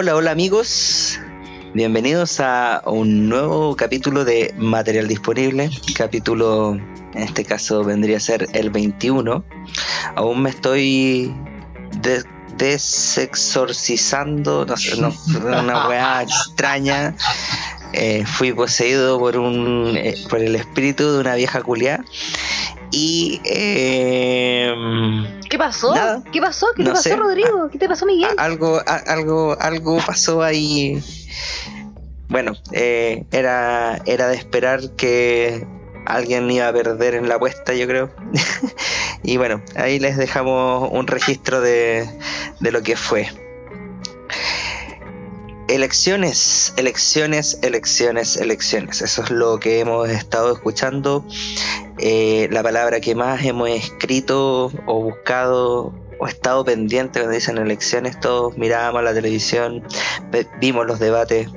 Hola, hola amigos. Bienvenidos a un nuevo capítulo de Material Disponible. Capítulo, en este caso, vendría a ser el 21. Aún me estoy desexorcizando, no sé, no, una weá extraña. Eh, fui poseído por un eh, por el espíritu de una vieja culiá y. Eh, ¿Qué pasó? ¿Qué pasó? ¿Qué te pasó, Rodrigo? ¿Qué te pasó, Miguel? algo, algo, algo pasó ahí. Bueno, eh, era, era de esperar que alguien iba a perder en la apuesta, yo creo. y bueno, ahí les dejamos un registro de, de lo que fue. Elecciones, elecciones, elecciones, elecciones. Eso es lo que hemos estado escuchando. Eh, la palabra que más hemos escrito o buscado o estado pendiente cuando dicen elecciones, todos mirábamos la televisión, vimos los debates,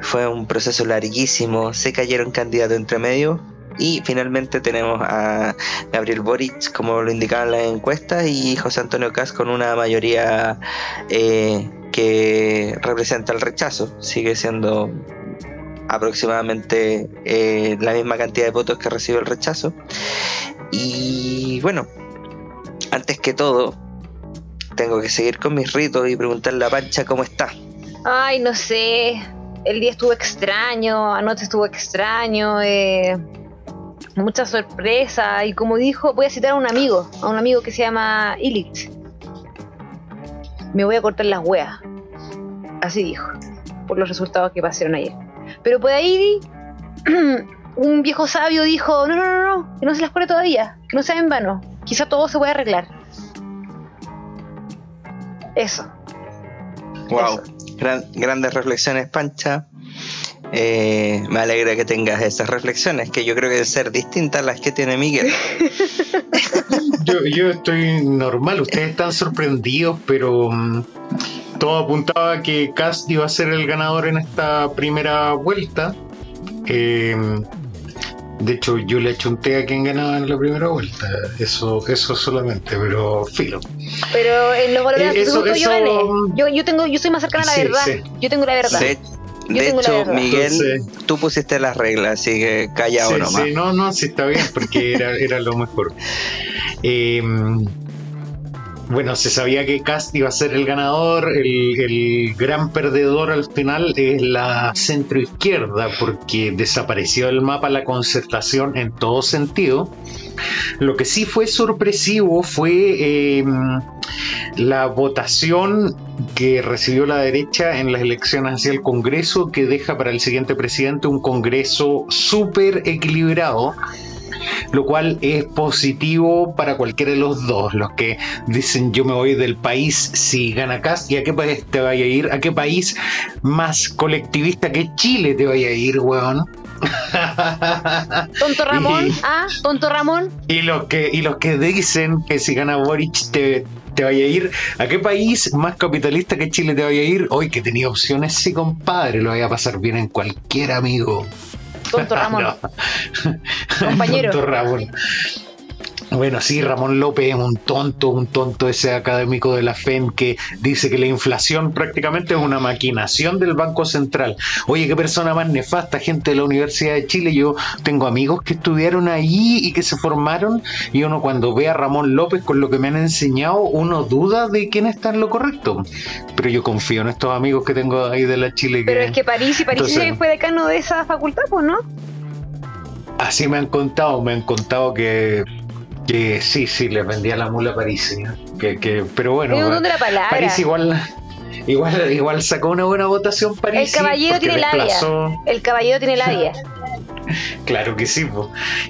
fue un proceso larguísimo, se cayeron candidatos entre medio y finalmente tenemos a Gabriel Boric, como lo indicaban las encuestas, y José Antonio Cas con una mayoría eh, que representa el rechazo. Sigue siendo aproximadamente eh, la misma cantidad de votos que recibe el rechazo. Y bueno, antes que todo, tengo que seguir con mis ritos y preguntarle a Pancha cómo está. Ay, no sé. El día estuvo extraño, anoche estuvo extraño, eh, mucha sorpresa. Y como dijo, voy a citar a un amigo, a un amigo que se llama Illich me voy a cortar las weas. Así dijo, por los resultados que pasaron ayer. Pero por ahí un viejo sabio dijo, no, no, no, no, que no se las corte todavía, que no sea en vano, quizá todo se puede arreglar. Eso. Wow, grandes reflexiones, Pancha. Eh, me alegra que tengas esas reflexiones, que yo creo que deben ser distintas a las que tiene Miguel. yo, estoy normal, ustedes están sorprendidos, pero mm, todo apuntaba a que Cast iba a ser el ganador en esta primera vuelta. Eh, de hecho, yo le achunté a quien ganaba en la primera vuelta. Eso, eso solamente, pero filo. Pero en los valores eh, yo gané. Yo, tengo, yo soy más cercana a la verdad. Yo tengo la verdad. De hecho, Miguel, tú pusiste las reglas, así que callado nomás. Sí, no, no, sí está bien, porque era, era lo mejor. Eh, bueno, se sabía que Cast iba a ser el ganador, el, gran perdedor al final es la centroizquierda, porque desapareció del mapa la concertación en todo sentido. Lo que sí fue sorpresivo fue em, la votación que recibió la derecha en las elecciones hacia el Congreso, que deja para el siguiente presidente un Congreso súper equilibrado lo cual es positivo para cualquiera de los dos. Los que dicen yo me voy del país si gana Cast y a qué país te vaya a ir, a qué país más colectivista que Chile te vaya a ir, weón. Tonto Ramón, ah, tonto Ramón. Y los que, y los que dicen que si gana Boric te, te vaya a ir. ¿A qué país más capitalista que Chile te vaya a ir? Hoy que tenía opciones, sí, compadre, lo vaya a pasar bien en cualquier amigo. Tonto Ramón. Compañero. Tonto Ramón. Bueno, sí, Ramón López es un tonto, un tonto ese académico de la FEM que dice que la inflación prácticamente es una maquinación del Banco Central. Oye, qué persona más nefasta, gente de la Universidad de Chile. Yo tengo amigos que estudiaron ahí y que se formaron y uno cuando ve a Ramón López con lo que me han enseñado, uno duda de quién está en lo correcto. Pero yo confío en estos amigos que tengo ahí de la Chile. Pero es que París y París fue decano de esa facultad, pues, ¿no? Así me han contado, me han contado que que sí, sí, les vendía la mula a París. Que, que, pero bueno, París igual, igual, igual sacó una buena votación París. El caballero tiene labia. El caballero tiene labia. Claro que sí,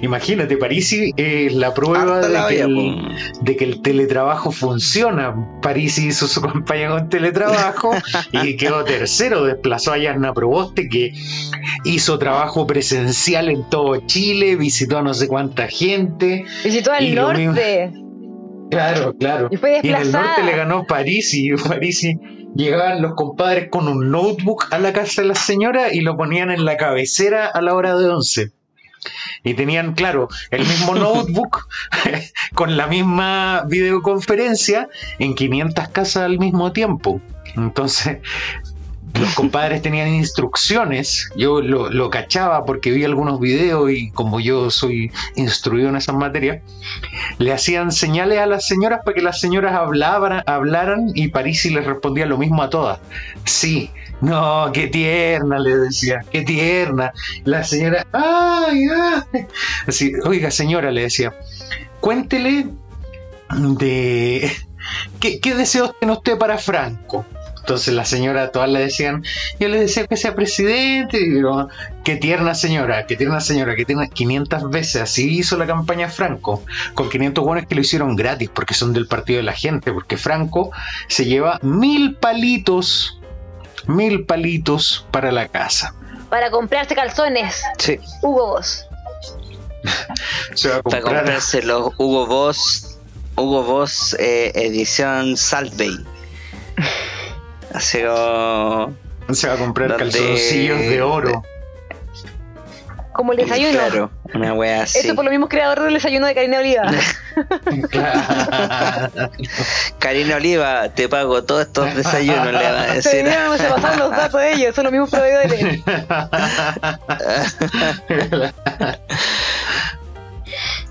imagínate, Parisi es la prueba de que, el, de que, el, teletrabajo funciona. Parisi hizo su campaña con teletrabajo y quedó tercero, desplazó a Yasna Proboste que hizo trabajo presencial en todo Chile, visitó a no sé cuánta gente. Visitó al norte. Claro, claro. Y, fue y en el norte le ganó Parisi, Parisi llegaban los compadres con un notebook a la casa de la señora y lo ponían en la cabecera a la hora de once. Y tenían, claro, el mismo notebook con la misma videoconferencia en 500 casas al mismo tiempo. Entonces, los compadres tenían instrucciones, yo lo, cachaba porque vi algunos videos y como yo soy instruido en esas materias, le hacían señales a las señoras para que las señoras hablaban, hablaran y Parisi les respondía lo mismo a todas. Sí, no, qué tierna, le decía, qué tierna. La señora, ay, ay. Así, oiga señora, le decía, cuéntele de... ¿Qué, qué deseos tiene usted para Franco? Entonces la señora todas le decían, yo le decía que sea presidente, y digo, qué tierna señora, qué tierna señora, que tiene 500 veces, así hizo la campaña Franco, con 500 buenos que lo hicieron gratis, porque son del partido de la gente, porque Franco se lleva mil palitos, mil palitos para la casa. Para comprarse calzones. Sí. Hugo Boss. Se va a Para comprar comprarse los Hugo Boss, Hugo Boss eh, edición Salt Bay. Así como... se va a comprar donde- calzoncillos de oro. Como el desayuno. Claro, una wea así. Eso por los mismos creadores del desayuno de Karina Oliva. Claro. Karina Oliva, te pago todos estos desayunos, le va a Se decir. pasaron los datos de ellos, son los mismos proveedores.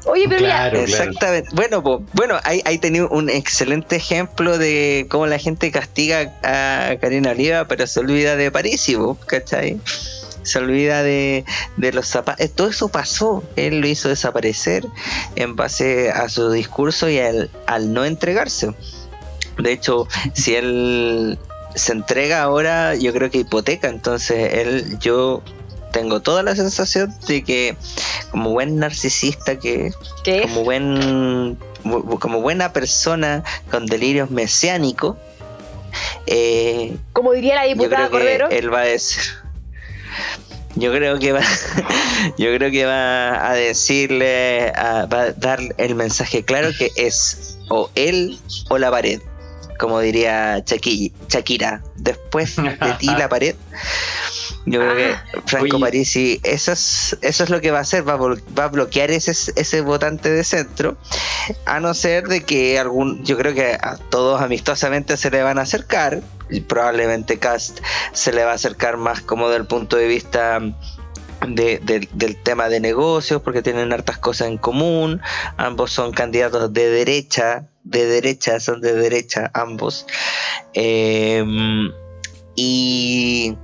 Oye, pero mira, Claro, claro. Exactamente. Bueno, po, bueno, ahí, ahí tenía un excelente ejemplo de cómo la gente castiga a Karina Oliva, pero se olvida de París, po, ¿cachai? Se olvida de, de los zapatos. Todo eso pasó. Él lo hizo desaparecer en base a su discurso y al, al no entregarse. De hecho, si él se entrega ahora, yo creo que hipoteca. Entonces, él, yo tengo toda la sensación de que, como buen narcisista que ¿qué es? como buen bu- como buena persona con delirios mesiánicos eh, Como diría la yo diputada que Cordero. él va a decir yo creo que va yo creo que va a decirle a- va a dar el mensaje claro que es o él o la pared como diría Shaki- Shakira después de ti la pared yo creo que Franco Oye. Parisi eso es eso es lo que va a hacer va a, va a bloquear ese ese votante de centro a no ser de que algún yo creo que a todos amistosamente se le van a acercar y probablemente Cast se le va a acercar más como del punto de vista de- del- del tema de negocios porque tienen hartas cosas en común ambos son candidatos de derecha de derecha son de derecha ambos Eh, y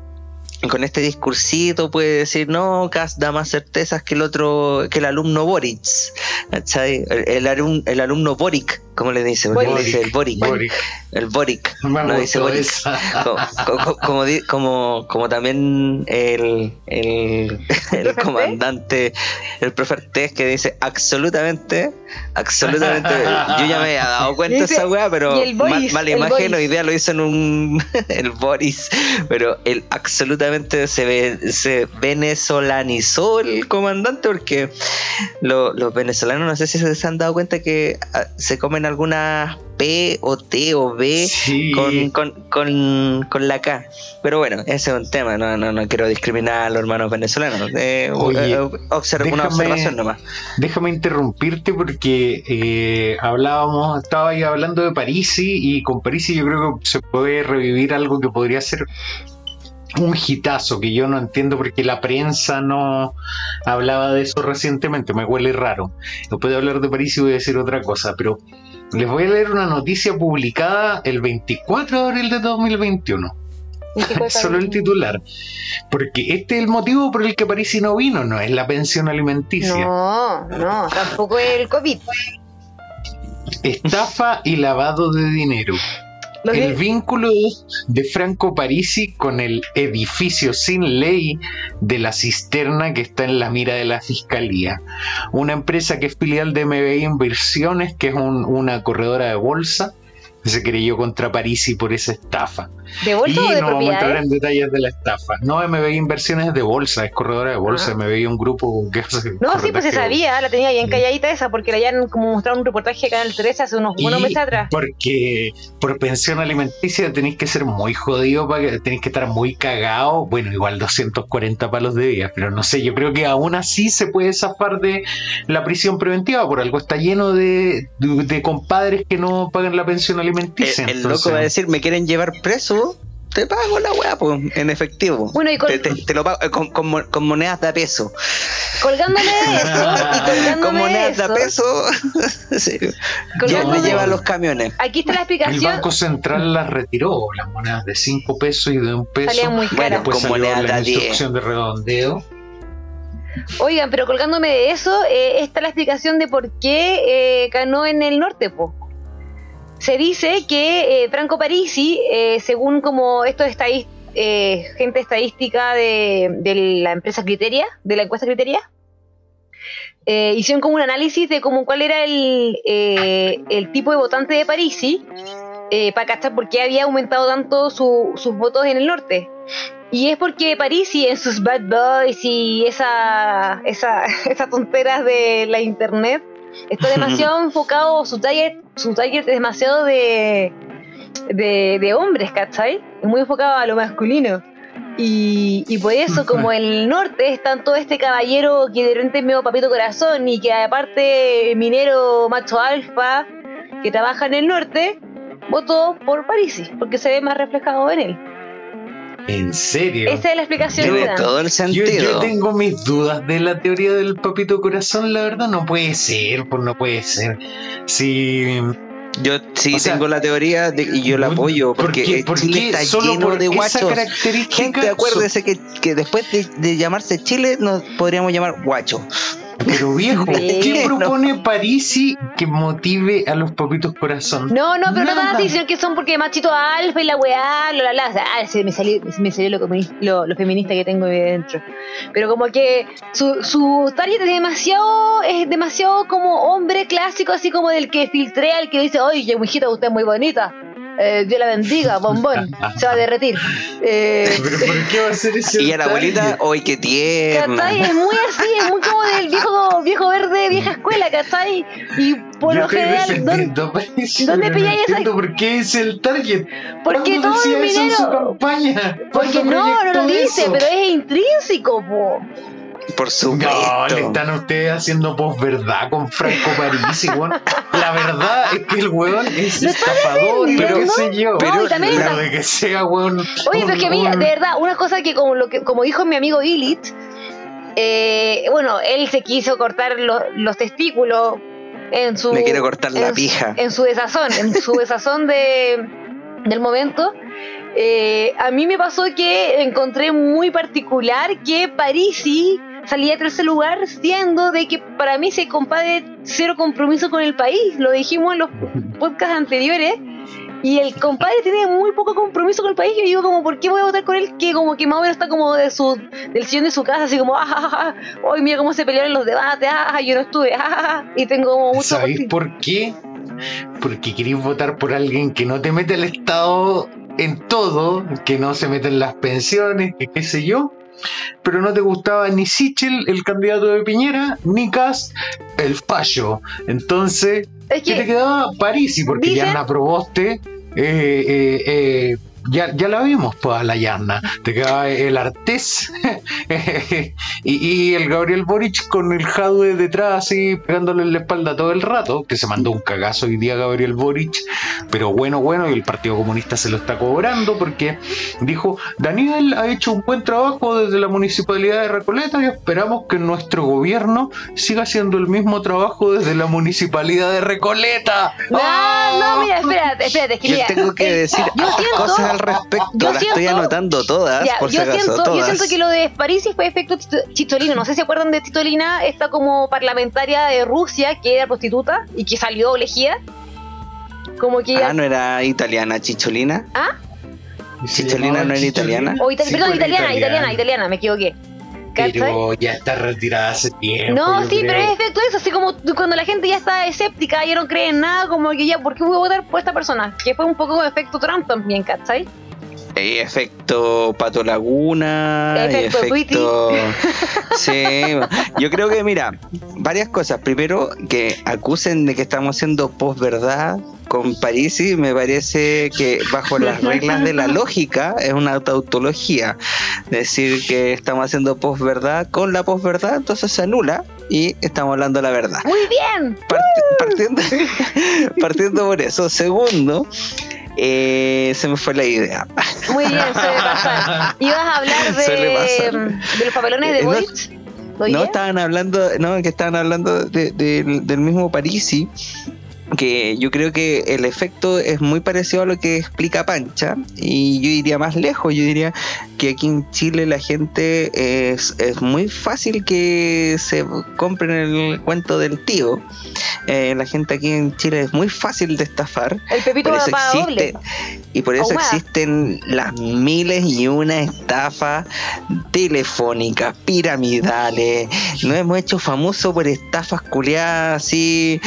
con este discursito puede decir no, Cast da más certezas que el otro, que el alumno Boric. El, el el alumno Boric, como le dice, él le dice el Boric, Boric. el Boric, no dice Boric. como, como, como también el, el, comandante, el profe Artés que dice absolutamente, absolutamente, yo ya me había dado cuenta de Dice, esa weá, pero Boris, mala imagen, hoy día lo hizo en un, el Boris, pero el absolutamente se, ve, se venezolanizó el comandante porque lo- los venezolanos no sé si se han dado cuenta que ah, se comen algunas P o T o B Sí. con, con, con, con la K. Pero bueno, ese es un tema, no, no, no quiero discriminar a los hermanos venezolanos. Eh, Oye, eh, una observación nomás. Déjame interrumpirte porque eh, hablábamos, estaba ahí hablando de Parisi y con Parisi yo creo que se puede revivir algo que podría ser un hitazo que yo no entiendo porque la prensa no hablaba de eso recientemente, me huele raro. Después de hablar de Parisi voy a decir otra cosa, pero les voy a leer una noticia publicada el 24 de abril de 2021. Solo el titular. Porque este es el motivo por el que Parisi no vino, no es la pensión alimenticia. No, no, tampoco el COVID. Estafa y lavado de dinero. El vínculo de Franco Parisi con el edificio sin ley de la cisterna que está en la mira de la fiscalía. Una empresa que es filial de MBI Inversiones, que es un- una corredora de bolsa, que se creyó contra Parisi por esa estafa. ¿De Y bolsa o de no vamos a entrar en detalles de la estafa. No, MBI Inversiones es de bolsa, es corredora de bolsa. Ah. MBI un grupo que hace. No, sí, pues se sabía, la tenía bien calladita esa, porque le habían como mostrado un reportaje de Canal 13 hace unos buenos Y meses atrás. Porque por pensión alimenticia tenéis que ser muy jodido, para que, tenéis que estar muy cagado. Bueno, igual 240 palos de día, pero no sé, yo creo que aún así se puede zafar de la prisión preventiva. Por algo está lleno de, de, de compadres que no pagan la pensión El, alimenticia. el entonces- loco va a decir, ¿me quieren llevar preso? Te pago la weá, pues, en efectivo. Bueno, y con- te, te- te lo pago eh, con, con mo- con monedas de a peso. colgándome de eso, y colgándome Con de monedas de a eso, peso. sí. Me llevan los camiones. Aquí está la El explicación. Banco Central las retiró, las monedas de 5 pesos y de un peso. Salían muy Bueno, caras. Después con salió monedas de la 10. instrucción de redondeo. Oigan, pero colgándome de eso, eh, está la explicación de por qué eh, ganó en el norte, po. Se dice que eh, Franco Parisi, eh, según como esto es eh, gente estadística de, de la empresa Criteria, de la encuesta Criteria, eh, hicieron como un análisis de como cuál era el, eh, el tipo de votante de Parisi para cachar por qué había aumentado tanto su- sus votos en el norte. Y es porque Parisi en sus Bad Boys y esa, esa, esas tonteras de la internet está demasiado enfocado, su target, su target es demasiado de, de, de hombres, ¿cachai? Es muy enfocado a lo masculino. Y, y por eso, como en el norte están todo este caballero que de repente es medio papito corazón y que aparte minero macho alfa que trabaja en el norte, votó por Parisi, porque se ve más reflejado en él. ¿En serio? Esa es la explicación que Tiene todo el Yo, sentido. yo tengo mis dudas de la teoría del papito corazón, la verdad no puede ser, pues no puede ser. Si Yo sí O sea, tengo la teoría de- y yo la apoyo porque qué- eh, por Chile qué está solo lleno por de esa guachos. característica Gente, acuérdese que, que después de, de llamarse Chile nos podríamos llamar guacho. Pero viejo, Sí. ¿qué propone Parisi que motive a los papitos corazón? No, no, pero no Nada. tan así, sino que son porque machito alfa y la weá, la la la. Ah, se me salió, me salió lo, lo, lo feminista que tengo ahí dentro. Pero como que su, su target es demasiado, es demasiado como hombre clásico, así como del que filtrea, el que dice, oye, mijita, usted es muy bonita. Eh, Dios la bendiga, bombón, se va a derretir. Eh, ¿Pero por qué va a ser ese Y a la abuelita, ¡ay, qué tierna! ¿Cachai? Es muy así, es muy como del viejo, viejo verde, vieja escuela, ¿cachai? Y por Yo lo general, ¿dónde- dónde pilláis esa- por qué es el target. Porque ¿Cuándo todo el minero- campaña? Porque ¿Cuándo no, no lo dice, eso? pero es intrínseco, po. Por No, supuesto. le están ustedes haciendo posverdad con Franco Parisi, weón. La verdad es que el weón es estafador que ¿no? sé yo. No, pero está- de que sea, weón. Oye, pero es que mira, un- de verdad, una cosa que como lo que como dijo mi amigo Illich, eh, bueno, él se quiso cortar lo- los testículos en su Me quiere cortar la en pija. en su desazón, en su desazón de del momento. Eh, a mí me pasó que encontré muy particular que Parisi salía a tercer lugar siendo de que para mí se compadre cero compromiso con el país. Lo dijimos en los podcasts anteriores. Y el compadre tiene muy poco compromiso con el país. Yo digo como, ¿por qué voy a votar con él? Que como que más o menos está como de su, del sillón de su casa, así como, ah, hoy mira cómo se pelearon los debates, ah, yo no estuve, ah", y tengo como mucho... ¿Sabéis por qué? Porque queréis votar por alguien que no te mete el Estado en todo, que no se mete en las pensiones, que qué sé yo. Pero no te gustaba ni Sichel, el candidato de Piñera, ni Cast, el fallo. Entonces, Es ¿qué te que, quedaba? Parisi, porque Dicen- Yarna Proboste, eh, eh, eh, ya, ya la vimos, pues, a la Yarna. Te quedaba el Artés y, y el Gabriel Boric con el Jadwe detrás, así pegándole en la espalda todo el rato, que se mandó un cagazo hoy día Gabriel Boric, pero bueno, bueno, y el Partido Comunista se lo está cobrando porque dijo, Daniel ha hecho un buen trabajo desde la Municipalidad de Recoleta y esperamos que nuestro gobierno siga haciendo el mismo trabajo desde la Municipalidad de Recoleta. no, ¡Oh! no, mira, espérate, espérate, es que Yo mira, tengo que eh, decir yo hartas siento- cosas al respecto. yo Las estoy siento- anotando todas, Ya, por si yo, acaso. siento, yo siento que lo de Parisi fue efecto Chicholino. No sé si se acuerdan de Titolina, esta como parlamentaria de Rusia que era prostituta y que salió elegida. Como que Ah, ella- no era italiana, Chicholina. Se Chicholina no era Chicholina. italiana. o ita- Sí, perdón, pues, italiana, italiana, italiana, me equivoqué. Pero ya está retirada hace tiempo. No, sí, creo. pero es efecto eso, así como cuando la gente ya está escéptica, ya no cree en nada, como que ya, ¿por qué voy a votar por esta persona? Que fue un poco efecto Trump también, ¿cachai? Eh, efecto Pato Laguna. Efecto efecto. Sí, yo creo que, mira, varias cosas. Primero, que acusen de que estamos haciendo posverdad con Parisi, me parece que bajo las reglas de la lógica es una tautología. Decir que estamos haciendo posverdad con la posverdad, entonces se anula y estamos hablando la verdad. Muy bien. Parti- partiendo, partiendo por eso. Segundo, eh, se me fue la idea. Muy bien, suele pasar. Ibas a hablar de, de los papelones de Eh, no- Boric. No, estaban hablando, no, que estaban hablando de- de- del mismo Parisi, que yo creo que el efecto es muy parecido a lo que explica Pancha, y yo iría más lejos, yo diría que aquí en Chile la gente es, es muy fácil que se compren el cuento del tío. Eh, la gente aquí en Chile es muy fácil de estafar. El Pepito Por eso existe, y por eso existen las miles y una estafas telefónicas, piramidales. Nos hemos hecho famosos por estafas culiadas así.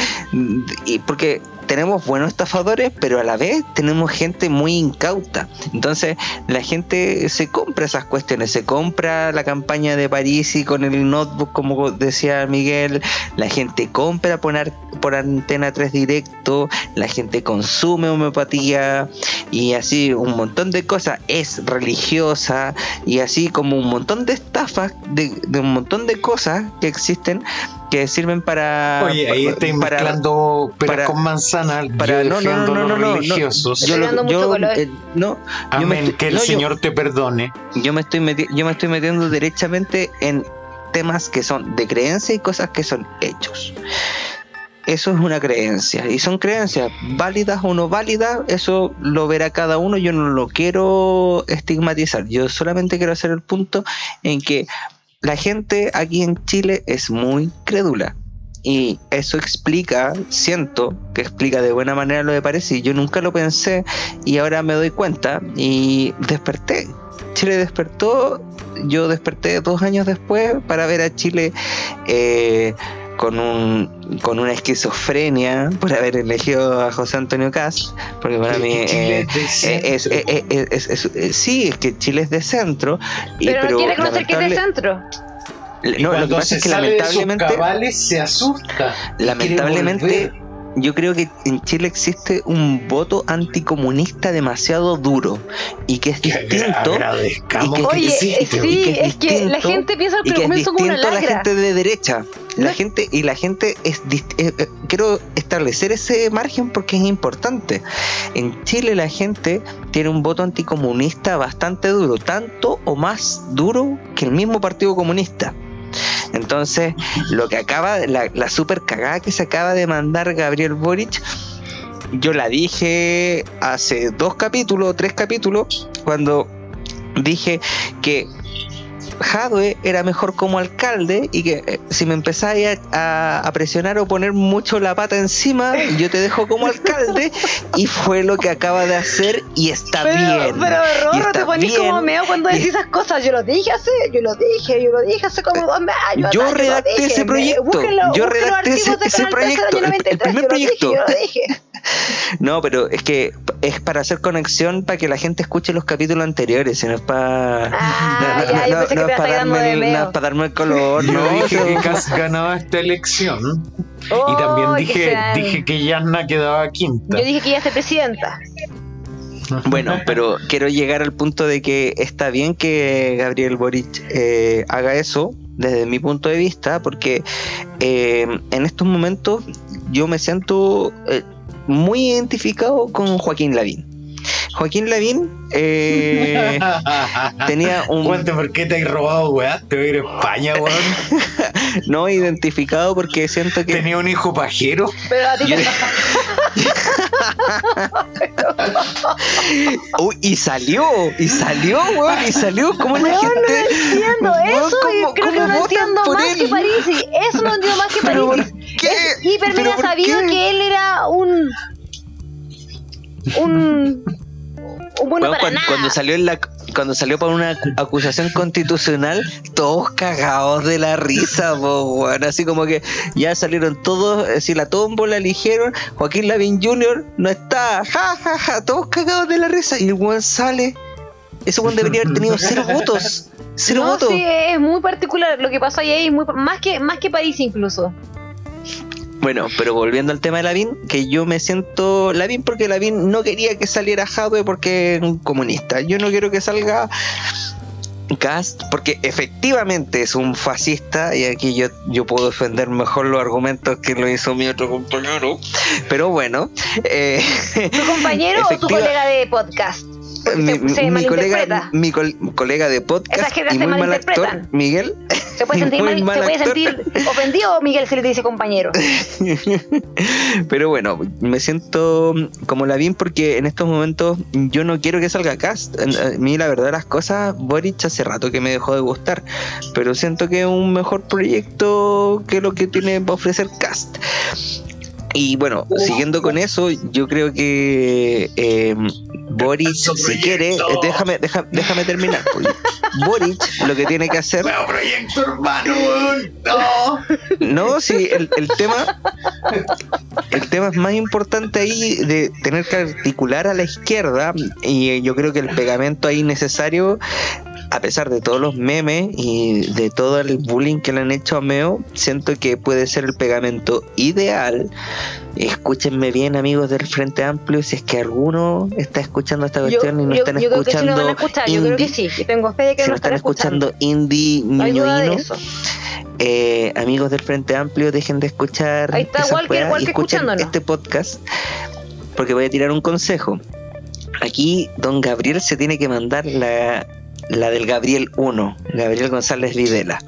Y porque tenemos buenos estafadores, pero a la vez tenemos gente muy incauta. Entonces la gente se compra esas cuestiones, se compra la campaña de París y con el notebook, como decía Miguel, la gente compra por, por antena 3 directo, la gente consume homeopatía y así un montón de cosas, es religiosa y así como un montón de estafas, de un montón de cosas que existen que sirven para... Oye, ahí estáis para- mezclando peras para- con manzana. para- yo no, no, no, no, los no, no, religiosos. Yo, Estoy yo, color. eh, no, yo me Amén, estoy- que el no, yo- Señor te perdone. yo me estoy meti- yo me estoy metiendo derechamente en temas que son de creencia y cosas que son hechos. Eso es una creencia y son creencias válidas o no válidas, eso lo verá cada uno, yo no lo quiero estigmatizar, yo solamente quiero hacer el punto en que la gente aquí en Chile es muy crédula y eso explica, siento que explica de buena manera lo de París yo nunca lo pensé y ahora me doy cuenta y desperté. Chile despertó, yo desperté dos años después para ver a Chile eh, con, un, con una esquizofrenia por haber elegido a José Antonio Cast, porque para mí eh, es sí, es que Chile es de centro, y- Pero, no quiere reconocer que es de centro. Y no, lo que pasa es que lamentablemente cabales se asusta. Lamentablemente. Yo creo que en Chile existe un voto anticomunista demasiado duro y que es Que distinto. y que- y que es es que la distinto, gente piensa el es comienzo como una distinto a la gente de derecha. La No. gente y la gente es eh, eh, quiero establecer ese margen porque es importante. En Chile la gente tiene un voto anticomunista bastante duro, tanto o más duro que el mismo Partido Comunista. Entonces, lo que acaba, la, la super cagada que se acaba de mandar Gabriel Boric, yo la dije hace dos capítulos, tres capítulos, cuando dije que Jadwe era mejor como alcalde y que eh, si me empezáis a, presionar o poner mucho la pata encima, yo te dejo como alcalde y fue lo que acaba de hacer y está Pero, bien. pero Rorro, te ponís bien. como meo cuando decís esas cosas. Yo lo dije hace, yo lo dije, yo lo dije hace como dos años. Yo redacté ese proyecto, yo redacté ese- archivos de ese Canal 13 del proyecto, el- el 93, primer proyecto. yo lo dije. No, pero es que es para hacer conexión para que la gente escuche los capítulos anteriores, y no es para Ah, ya, no es para darme, el- no para darme el color, Yo no, dije que eso- Cas ganaba esta elección. Oh, y también que dije, dije que Yasna quedaba quinta. Yo dije que iba a ser presidenta. Bueno, pero quiero llegar al punto de que está bien que Gabriel Boric eh, haga eso desde mi punto de vista, porque eh, en estos momentos yo me siento eh, muy identificado con Joaquín Lavín. Joaquín Lavín eh, tenía un Cuente por qué te has robado, weá. Te voy a ir a España, weón. no identificado porque siento que Tenía un hijo pajero. Pero a ti te... Uy, y salió, y salió, weón, y salió como la gente. no entiendo eso y ¿cómo- creo que no entiendo más él? que Parisi. Eso no entiendo más que ¿Pero por Parisi. qué? Es hiper ¿Pero mega por sabido qué? que él era un. un. Bueno para cuando, nada. cuando salió en la cuando salió por una acusación constitucional, todos cagados de la risa, po, weón. así como que ya salieron todos, eh, si la tómbola eligieron, Joaquín Lavín Jr. no está, ja, ja, ja, todos cagados de la risa, y el weón sale. Ese weón debería haber tenido cero votos. Cero no, votos. sí, es muy particular. Lo que pasó ahí es muy, más que más que París incluso. Bueno, pero volviendo al tema de Lavín, que yo me siento Lavín porque Lavín no quería que saliera Jadwe porque es un comunista. Yo no quiero que salga Cast, porque efectivamente es un fascista, y aquí yo, yo puedo defender mejor los argumentos que lo hizo mi otro compañero, pero bueno. Eh, ¿Tu compañero o tu colega de podcast? Mi, colega, mi colega de podcast y muy mal actor, Miguel. ¿Se puede sentir, puede sentir ofendido Miguel si le dice compañero? Pero bueno, me siento como la bien porque en estos momentos yo no quiero que salga cast. A mí la verdad las cosas, Boric hace rato que me dejó de gustar, pero siento que es un mejor proyecto que lo que tiene para ofrecer cast. Y bueno, siguiendo con eso, yo creo que eh, Boric, si quiere, déjame, déjame, déjame terminar. Boric lo que tiene que hacer. proyecto urbano, no. No, sí, el, el, tema. El tema es más importante ahí de tener que articular a la izquierda. Y yo creo que el pegamento ahí necesario a pesar de todos los memes y de todo el bullying que le han hecho a Meo, siento que puede ser el pegamento ideal. Escúchenme bien, amigos del Frente Amplio, si es que alguno está escuchando esta cuestión y no están escuchando. Creo que si yo creo que sí, tengo fe de que si no están escuchando, indie eh, amigos del Frente Amplio, dejen de escuchar Ahí está, Walker, Walker, y escuchen este podcast, porque voy a tirar un consejo. Aquí don Gabriel se tiene que mandar la la del Gabriel 1, Gabriel González Videla.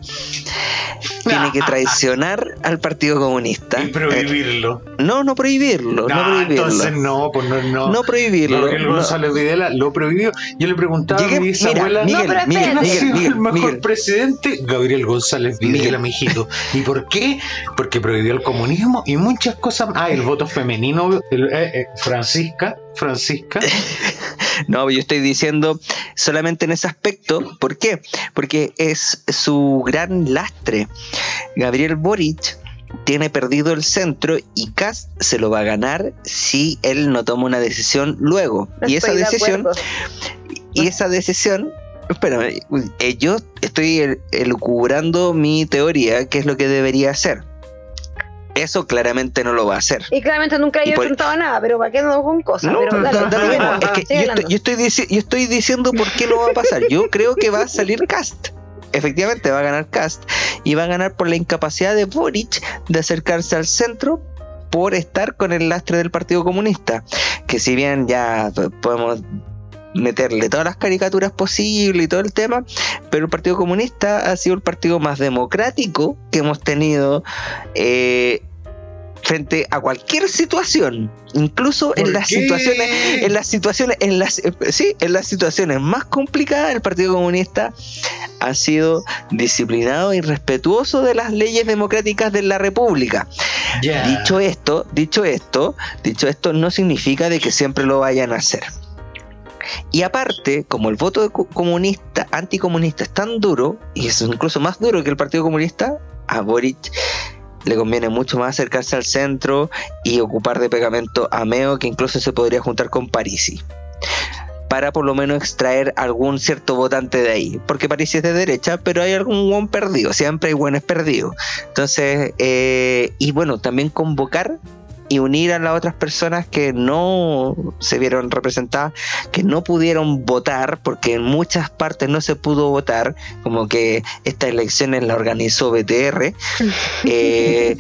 Tiene que traicionar al Partido Comunista. Y prohibirlo. No, no prohibirlo. No, prohibirlo. Entonces no, pues no, no. No prohibirlo. Gabriel González Videla lo prohibió. Yo le preguntaba a mi bisabuela, Miguel, no, Miguel, Miguel, el mejor presidente? Gabriel González Videla, mijito. ¿Y por qué? Porque prohibió el comunismo y muchas cosas. Ah, el voto femenino, el, eh, eh, Francisca, Francisca. no, yo estoy diciendo solamente en ese aspecto. ¿Por qué? Porque es su gran lastre. Gabriel Boric tiene perdido el centro y Cast se lo va a ganar si él no toma una decisión luego. y esa decisión, y esa decisión, espérame, eh, yo estoy elucubrando mi teoría, qué es lo que debería hacer. Eso claramente no lo va a hacer. Y claramente nunca haya enfrentado nada, pero ¿para qué no con cosas? No, pero es que yo estoy, yo, estoy yo estoy diciendo por qué lo va a pasar. Yo creo que va a salir Cast efectivamente va a ganar Cast y va a ganar por la incapacidad de Boric de acercarse al centro por estar con el lastre del Partido Comunista, que si bien ya podemos meterle todas las caricaturas posibles y todo el tema, pero el Partido Comunista ha sido el partido más democrático que hemos tenido eh, frente a cualquier situación, incluso en las situaciones, en las situaciones, en las sí, en las situaciones más complicadas, el Partido Comunista ha sido disciplinado y respetuoso de las leyes democráticas de la República. Dicho esto, dicho esto, dicho esto, no significa de que siempre lo vayan a hacer. Y aparte, como el voto comunista, anticomunista es tan duro, y es incluso más duro que el Partido Comunista, a Boric le conviene mucho más acercarse al centro y ocupar de pegamento a Meo, que incluso se podría juntar con Parisi. Para por lo menos extraer algún cierto votante de ahí. Porque Parisi es de derecha, pero hay algún buen perdido. Siempre hay buenos perdidos. Entonces, eh, y bueno, también convocar y unir a las otras personas que no se vieron representadas, que no pudieron votar, porque en muchas partes no se pudo votar, como que estas elecciones la organizó BTR. Eh,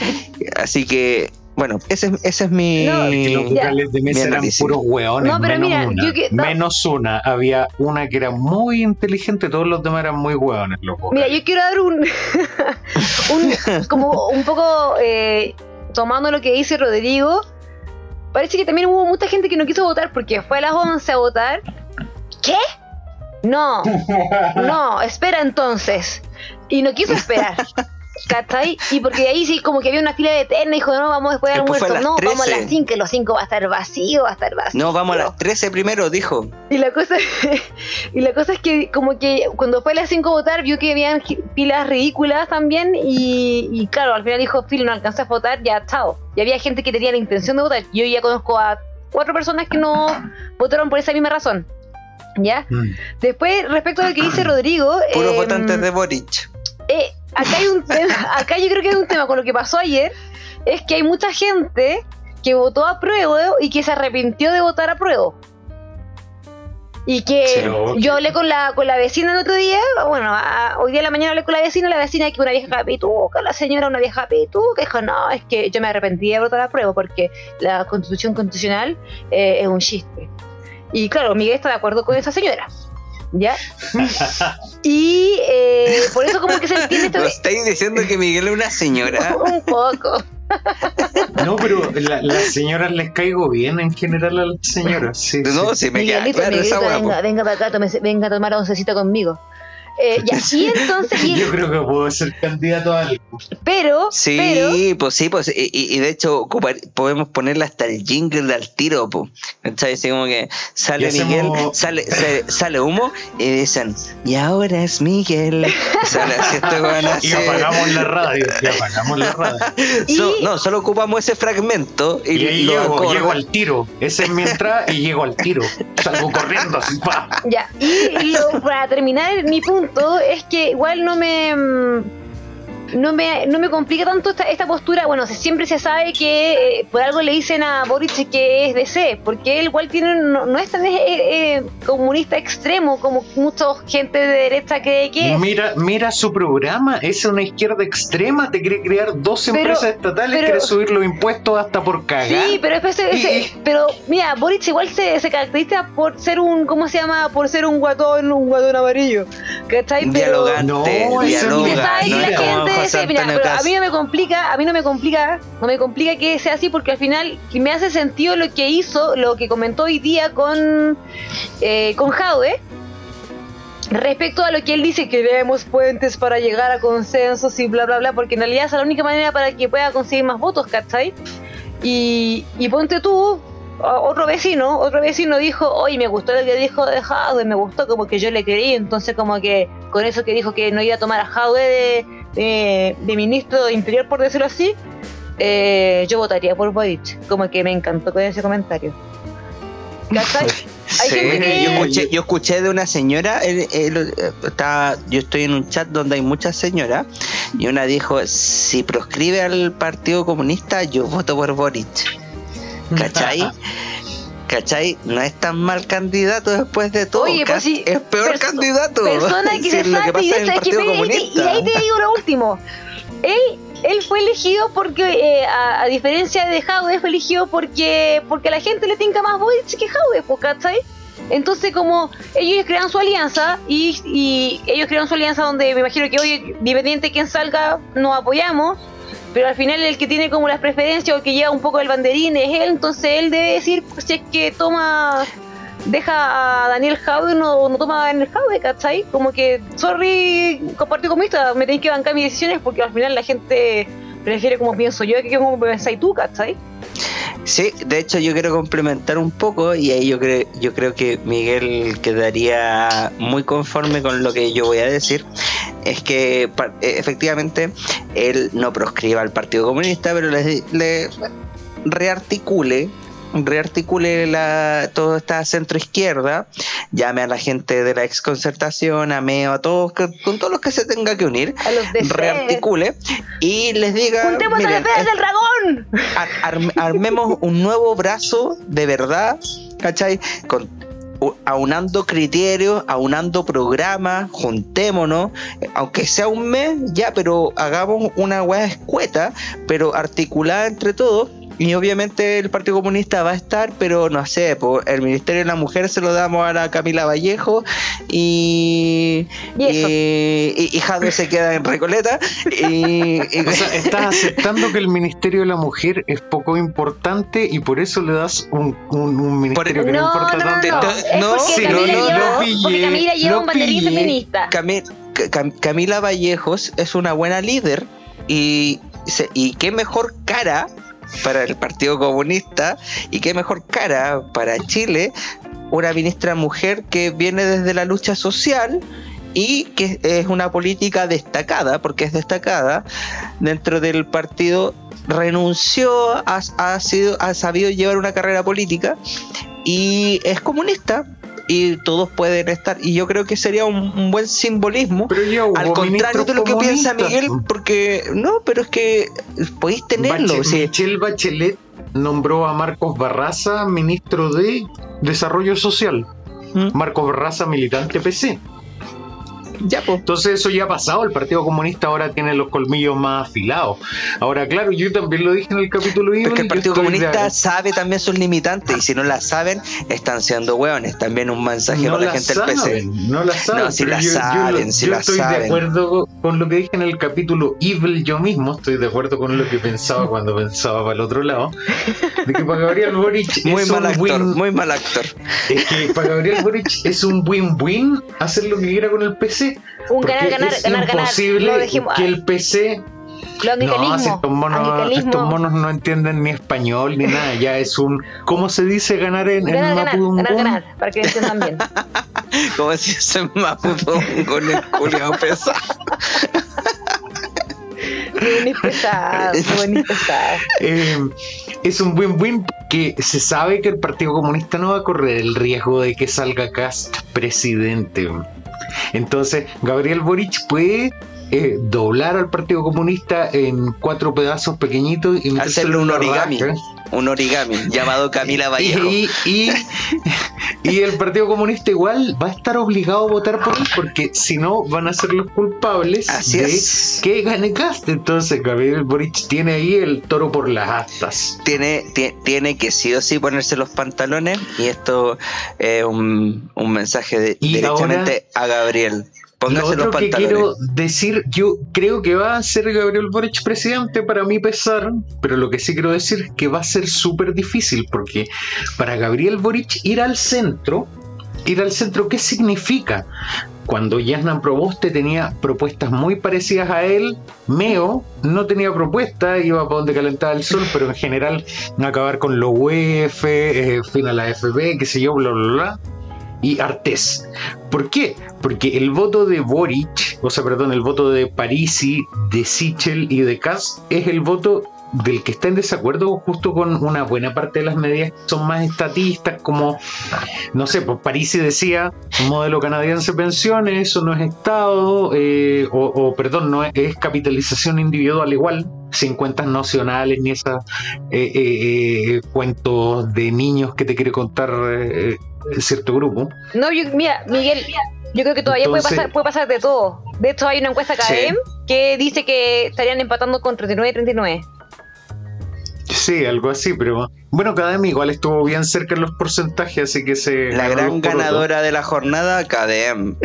así que bueno, ese, ese es mi. No, los vocales de mesa eran puros hueones. No, pero menos, mira, una, menos una. Había una que era muy inteligente, todos los demás eran muy hueones. Mira, yo quiero dar un. un como un poco. Eh, tomando lo que dice Rodrigo, parece que también hubo mucha gente que no quiso votar porque fue a las 11 a votar. ¿Qué? No, no, espera entonces. Y no quiso esperar. ¿Cachai? Y porque ahí sí, como que había una fila de eterna, dijo, no, vamos después del almuerzo. No, vamos a las 5, que los 5 va a estar vacío, va a estar vacío. No, vamos a las 13 primero, dijo. Y la cosa, y la cosa es que, como que cuando fue a las 5 a votar, vio que habían pilas ridículas también. Y, y claro, al final dijo, Phil, no alcanzé a votar, ya, chao. Y había gente que tenía la intención de votar. Yo ya conozco a cuatro personas que no votaron por esa misma razón. ¿Ya? Mm. Después, respecto a lo que dice Rodrigo. Puros eh, votantes de Boric. Eh, acá hay un tema, acá yo creo que hay un tema con lo que pasó ayer, es que hay mucha gente que votó a prueba y que se arrepintió de votar a prueba. Y que yo hablé con la, con la vecina el otro día, bueno, hoy día en la mañana hablé con la vecina, la vecina que una vieja pituca, la señora una vieja pituca, dijo, no, es que yo me arrepentí de votar la prueba porque la constitución constitucional eh, es un chiste. Y claro, Miguel está de acuerdo con esa señora. ¿Ya? y eh, por eso como que se entiende esto. estáis diciendo que Miguel es una señora? un poco. No, pero la, las señoras les caigo bien en general a las señoras. Sí, no, sí, me queda claro esa venga, venga para acá, tome, venga a tomar oncecito conmigo. Eh, y así entonces. Yo creo que puedo ser candidato a algo. Pero. Sí, pues sí, pues. Y, y de hecho, podemos ponerle hasta el jingle del tiro, pues. Así como que sale Miguel, sale, sale, humo y dicen, y ahora es Miguel. Sale así este Y apagamos la radio. Y apagamos la radio. no, solo ocupamos ese fragmento y, y ahí llego, llego, al tiro. Ese es mi entrada y llego al tiro. Salgo corriendo así, pa. Ya, y lo, para terminar mi punto es que igual no me mm, no me, no me complica tanto esta, esta postura. Bueno, siempre se sabe que eh, por algo le dicen a Boric que es DC, porque él igual tiene, no, es tan eh, eh, comunista extremo como mucha gente de derecha cree que es. Mira, mira su programa, es una izquierda extrema, te quiere crear dos empresas estatales, quiere subir los impuestos hasta por cagar. Sí, pero, pero mira, Boric igual se, se, caracteriza por ser un, ¿cómo se llama? Por ser un guatón, un guatón amarillo. ¿Cachai? Pero, no, dialoga, no, la gente a mí no me complica, a mí no me complica, no me complica que sea así porque al final me hace sentido lo que hizo, lo que comentó hoy día con eh, con Jaude respecto a lo que él dice que debemos puentes para llegar a consensos y bla bla bla, porque en realidad es la única manera para que pueda conseguir más votos, ¿cachai? Y, y ponte tú, otro vecino, otro vecino dijo, oye, me gustó lo que dijo de Jaude, me gustó como que yo le creí, entonces como que con eso que dijo que no iba a tomar a Jaude de, de, ministro de Interior, por decirlo así, eh, yo votaría por Boric. Como que me encantó con ese comentario. yo, escuché, de una señora, está, yo estoy en un chat donde hay muchas señoras, y una dijo, si proscribe al Partido Comunista, yo voto por Boric. ¿Cachai? ¿Cachai? No es tan mal candidato después de todo. Oye, pues es peor candidato. Persona que se lo que y, y, ahí te digo lo último. Él, él fue elegido porque, eh, a, diferencia de Jaude, fue elegido porque porque a la gente le tinca más Boric que Jaude, pues, ¿cachai? Entonces, como ellos crean su alianza y, y ellos crean su alianza donde me imagino que hoy, independiente de quien salga, nos apoyamos pero al final el que tiene como las preferencias o que lleva un poco el banderín es él, entonces él debe decir si es que toma deja a Daniel Jaude o no, toma a Daniel Jaude, ¿cachai? Como que, sorry, comparto comista, me tenéis que bancar mis decisiones porque al final la gente prefiere como pienso yo que como pensáis tú, ¿cachai? Sí, de hecho yo quiero complementar un poco y ahí yo creo, yo creo que Miguel quedaría muy conforme con lo que yo voy a decir. Es que efectivamente él no proscriba al Partido Comunista, pero le, le rearticule rearticule la, toda esta centro izquierda, llame a la gente de la exconcertación, a Meo, a todos, con todos los que se tenga que unir, rearticule y les diga. ¡Juntemos del dragón! armemos un nuevo brazo de verdad, ¿cachai? Con aunando criterios, aunando programas, juntémonos, aunque sea un mes, ya, pero hagamos una hueá escueta, pero articulada entre todos y obviamente el Partido Comunista va a estar, pero no sé, el Ministerio de la Mujer se lo damos a la Camila Vallejo y, y, Jadwe se queda en Recoleta. Y, estás aceptando que el Ministerio de la Mujer es poco importante y por eso le das un, un, ministerio que no, importa tanto. No, no, no, porque Camila lleva un banderín feminista. Camila Vallejos es una buena líder y, y qué mejor cara para el Partido Comunista y qué mejor cara para Chile una ministra mujer que viene desde la lucha social y que es una política destacada, porque es destacada dentro del partido, renunció, ha, sido, ha sabido llevar una carrera política y es comunista, y todos pueden estar. Y yo creo que sería un, buen simbolismo. al contrario de lo que piensa Miguel, porque no, pero es que podéis tenerlo. Michelle Bachelet nombró a Marcos Barraza ministro de Desarrollo Social. ¿Mm? Marcos Barraza, militante PC. Ya, pues. Entonces eso ya ha pasado, el Partido Comunista ahora tiene los colmillos más afilados. Ahora, claro, yo también lo dije en el capítulo Porque el Partido Comunista sabe también sus limitantes y si no las saben, están siendo hueones. También un mensaje para la gente del PC. No las saben. No, si las saben, si yo estoy de acuerdo con lo que dije en el capítulo Evil yo mismo, estoy de acuerdo con lo que pensaba cuando pensaba para el otro lado. De que para Gabriel Boric muy mal actor, muy mal actor. Es que para Gabriel Boric es un win-win hacer lo que quiera con el PC un ganar, ganar, es ganar, imposible que el PC no, si estos monos, estos monos no entienden ni español ni nada, ya es un ¿cómo se dice ganar en, ganar, en ganar, ganar, ganar, para que entiendan bien. ¿Cómo se dice en Mapudungun con el culiao pesado? Muy pesado, pesado. Eh, es un win-win que se sabe que el Partido Comunista no va a correr el riesgo de que salga Cast presidente. Entonces, Gabriel Boric puede eh, doblar al Partido Comunista en cuatro pedazos pequeñitos y hacerle un origami. Un origami llamado Camila Vallejo. Y, y, el Partido Comunista igual va a estar obligado a votar por él porque si no van a ser los culpables de que gane Cast. Entonces Gabriel Boric tiene ahí el toro por las astas. Tiene, tiene que sí o sí ponerse los pantalones y esto es un, mensaje de, directamente a Gabriel. Lo otro que quiero decir, yo creo que va a ser Gabriel Boric presidente para mi pesar, pero lo que sí quiero decir es que va a ser súper difícil porque para Gabriel Boric ir al centro, ir al centro, ¿qué significa? Cuando Yasnan Proboste tenía propuestas muy parecidas a él, Meo no tenía propuesta, iba para donde calentaba el sol, pero en general acabar con los UEF, eh, fin a la FB, qué sé yo, bla, bla, bla y Artés. ¿Por qué? Porque el voto de Boric, o sea, perdón, el voto de Parisi, de Sichel y de Kass es el voto del que está en desacuerdo justo con una buena parte de las medidas que son más estatistas, como, no sé, pues Parisi decía, modelo canadiense pensiones, eso no es Estado, eh, o, perdón, no es, capitalización individual igual, sin cuentas nacionales ni esos eh, eh, cuentos de niños que te quiere contar cierto grupo. No, yo, mira, Miguel, yo creo que todavía puede, pasar, puede pasar de todo. De hecho, hay una encuesta KM que dice que estarían empatando con 39 y 39. Sí, algo así, pero bueno, KDM igual estuvo bien cerca en los porcentajes, así que se. La gran ganadora de la jornada, KDM,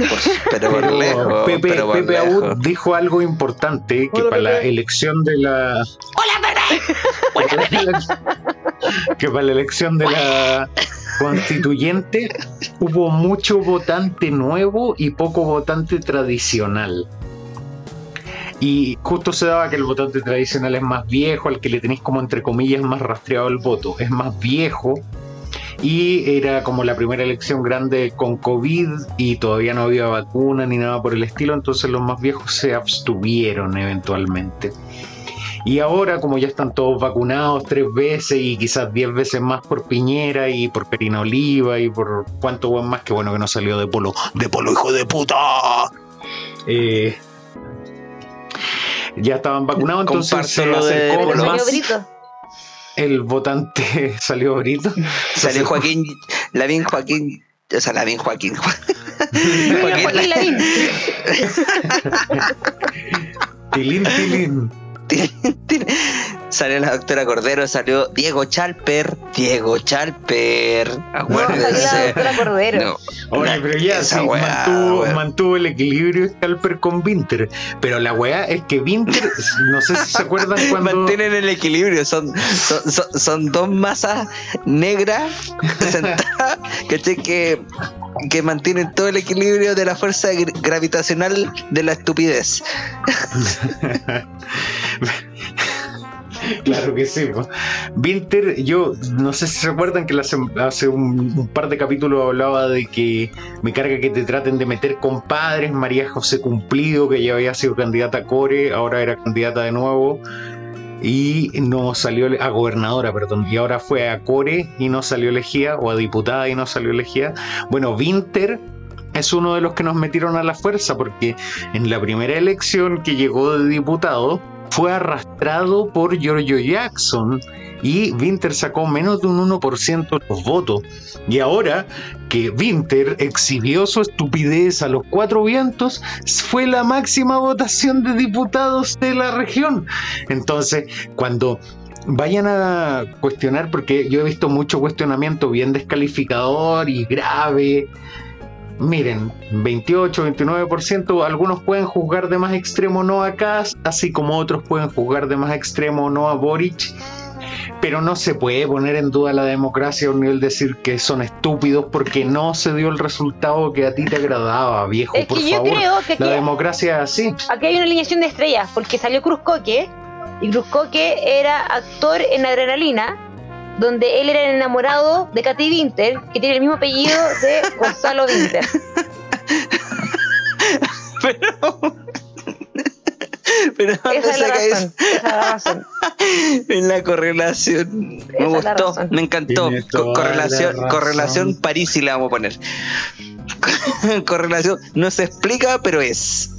pero por lejos. Pepe, Pepe dijo algo importante: que para la elección de la. ¡Hola, Pepe! que para la elección de la constituyente hubo mucho votante nuevo y poco votante tradicional. Y justo se daba que el votante tradicional es más viejo, al que le tenéis como entre comillas más rastreado el voto. Es más viejo y era como la primera elección grande con COVID y todavía no había vacuna ni nada por el estilo, entonces los más viejos se abstuvieron eventualmente. Y ahora, como ya están todos vacunados tres veces y quizás diez veces más por Piñera y por Perina Oliva y por cuánto buen más, que bueno que no salió de polo, de polo hijo de puta. Eh, ya estaban vacunados, entonces se acercó más. El votante salió Brito. Salió Joaquín, Lavín Joaquín, o sea, Lavín Joaquín. Joaquín, Joaquín Lavín. tilín, tilín. Salió la doctora Cordero, salió Diego Chalper, Diego Chalper, acuérdense. No, Oye, pero ya sí, mantuvo, mantuvo, el equilibrio Chalper con Winter, pero la weá es que Winter, no sé si se acuerdan cuando... Mantienen el equilibrio, son, son, dos masas negras que, que, que mantienen todo el equilibrio de la fuerza gravitacional de la estupidez. claro que sí. Winter, yo no sé si recuerdan que hace un, par de capítulos hablaba de que me carga que te traten de meter compadres. María José Cumplido, que ya había sido candidata a Core, ahora era candidata de nuevo. Y no salió a gobernadora, perdón, y ahora fue a Core y no salió elegida, o a diputada y no salió elegida. Bueno, Winter es uno de los que nos metieron a la fuerza, porque en la primera elección que llegó de diputado, fue arrastrado por Giorgio Jackson y Winter sacó menos de un 1% de los votos. Y ahora que Winter exhibió su estupidez a los cuatro vientos, fue la máxima votación de diputados de la región. Entonces, cuando vayan a cuestionar, porque yo he visto mucho cuestionamiento bien descalificador y grave. Miren, 28, 29%, algunos pueden juzgar de más extremo no a Kass, así como otros pueden juzgar de más extremo no a Boric, pero no se puede poner en duda la democracia a un nivel decir que son estúpidos porque no se dio el resultado que a ti te agradaba, viejo. Es por que yo favor. creo que la democracia es así. Aquí hay una alineación de estrellas, porque salió Cruz Coque, y Cruz Coque era actor en Adrenalina, donde él era el enamorado de Katy Winter, que tiene el mismo apellido de Gonzalo Winter. Pero. Pero ¿dónde Esa es la razón. Esa es la razón. En la correlación. Esa Me gustó, me encantó. Co- correlación, correlación París y la vamos a poner. correlación no se explica, pero es.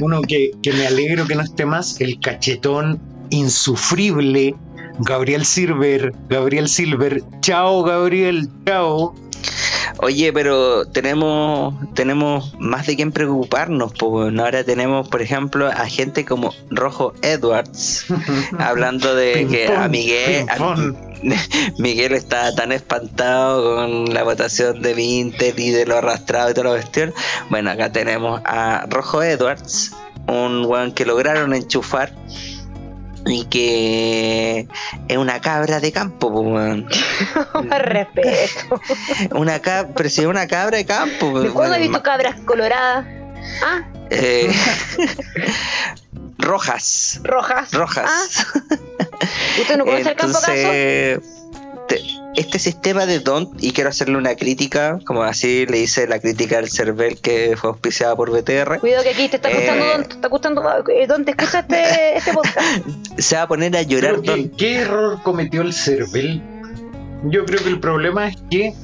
Uno que, que me alegro que no esté más, el cachetón insufrible. Gabriel Silver, Gabriel Silver, chao Gabriel, chao. Oye, pero tenemos tenemos más de quién preocuparnos. weón. Ahora tenemos, por ejemplo, a gente como Rojo Edwards hablando de que a Miguel, a-. Miguel está tan espantado con la votación de Vinted y de lo arrastrado y toda la cuestión. Bueno, acá tenemos a Rojo Edwards, un weón que lograron enchufar y que es una cabra de campo, po, weón. Respeto. Una cabra, pero si es una cabra de campo. ¿De po, cuándo he visto cabras coloradas? Ah, Eh, rojas. rojas. Rojas. Ah, ¿Usted no conoce el campo acaso? Entonces, te- este sistema de DONT, y quiero hacerle una crítica, como así le hice la crítica al CERVEL que fue auspiciada por BTR, Cuidado que aquí te está escuchando Eh. Don, te está escuchando eh, Don, te escucha este, este podcast. se va a poner a llorar Pero ¿qué, qué error cometió el CERVEL? Yo creo que el problema es que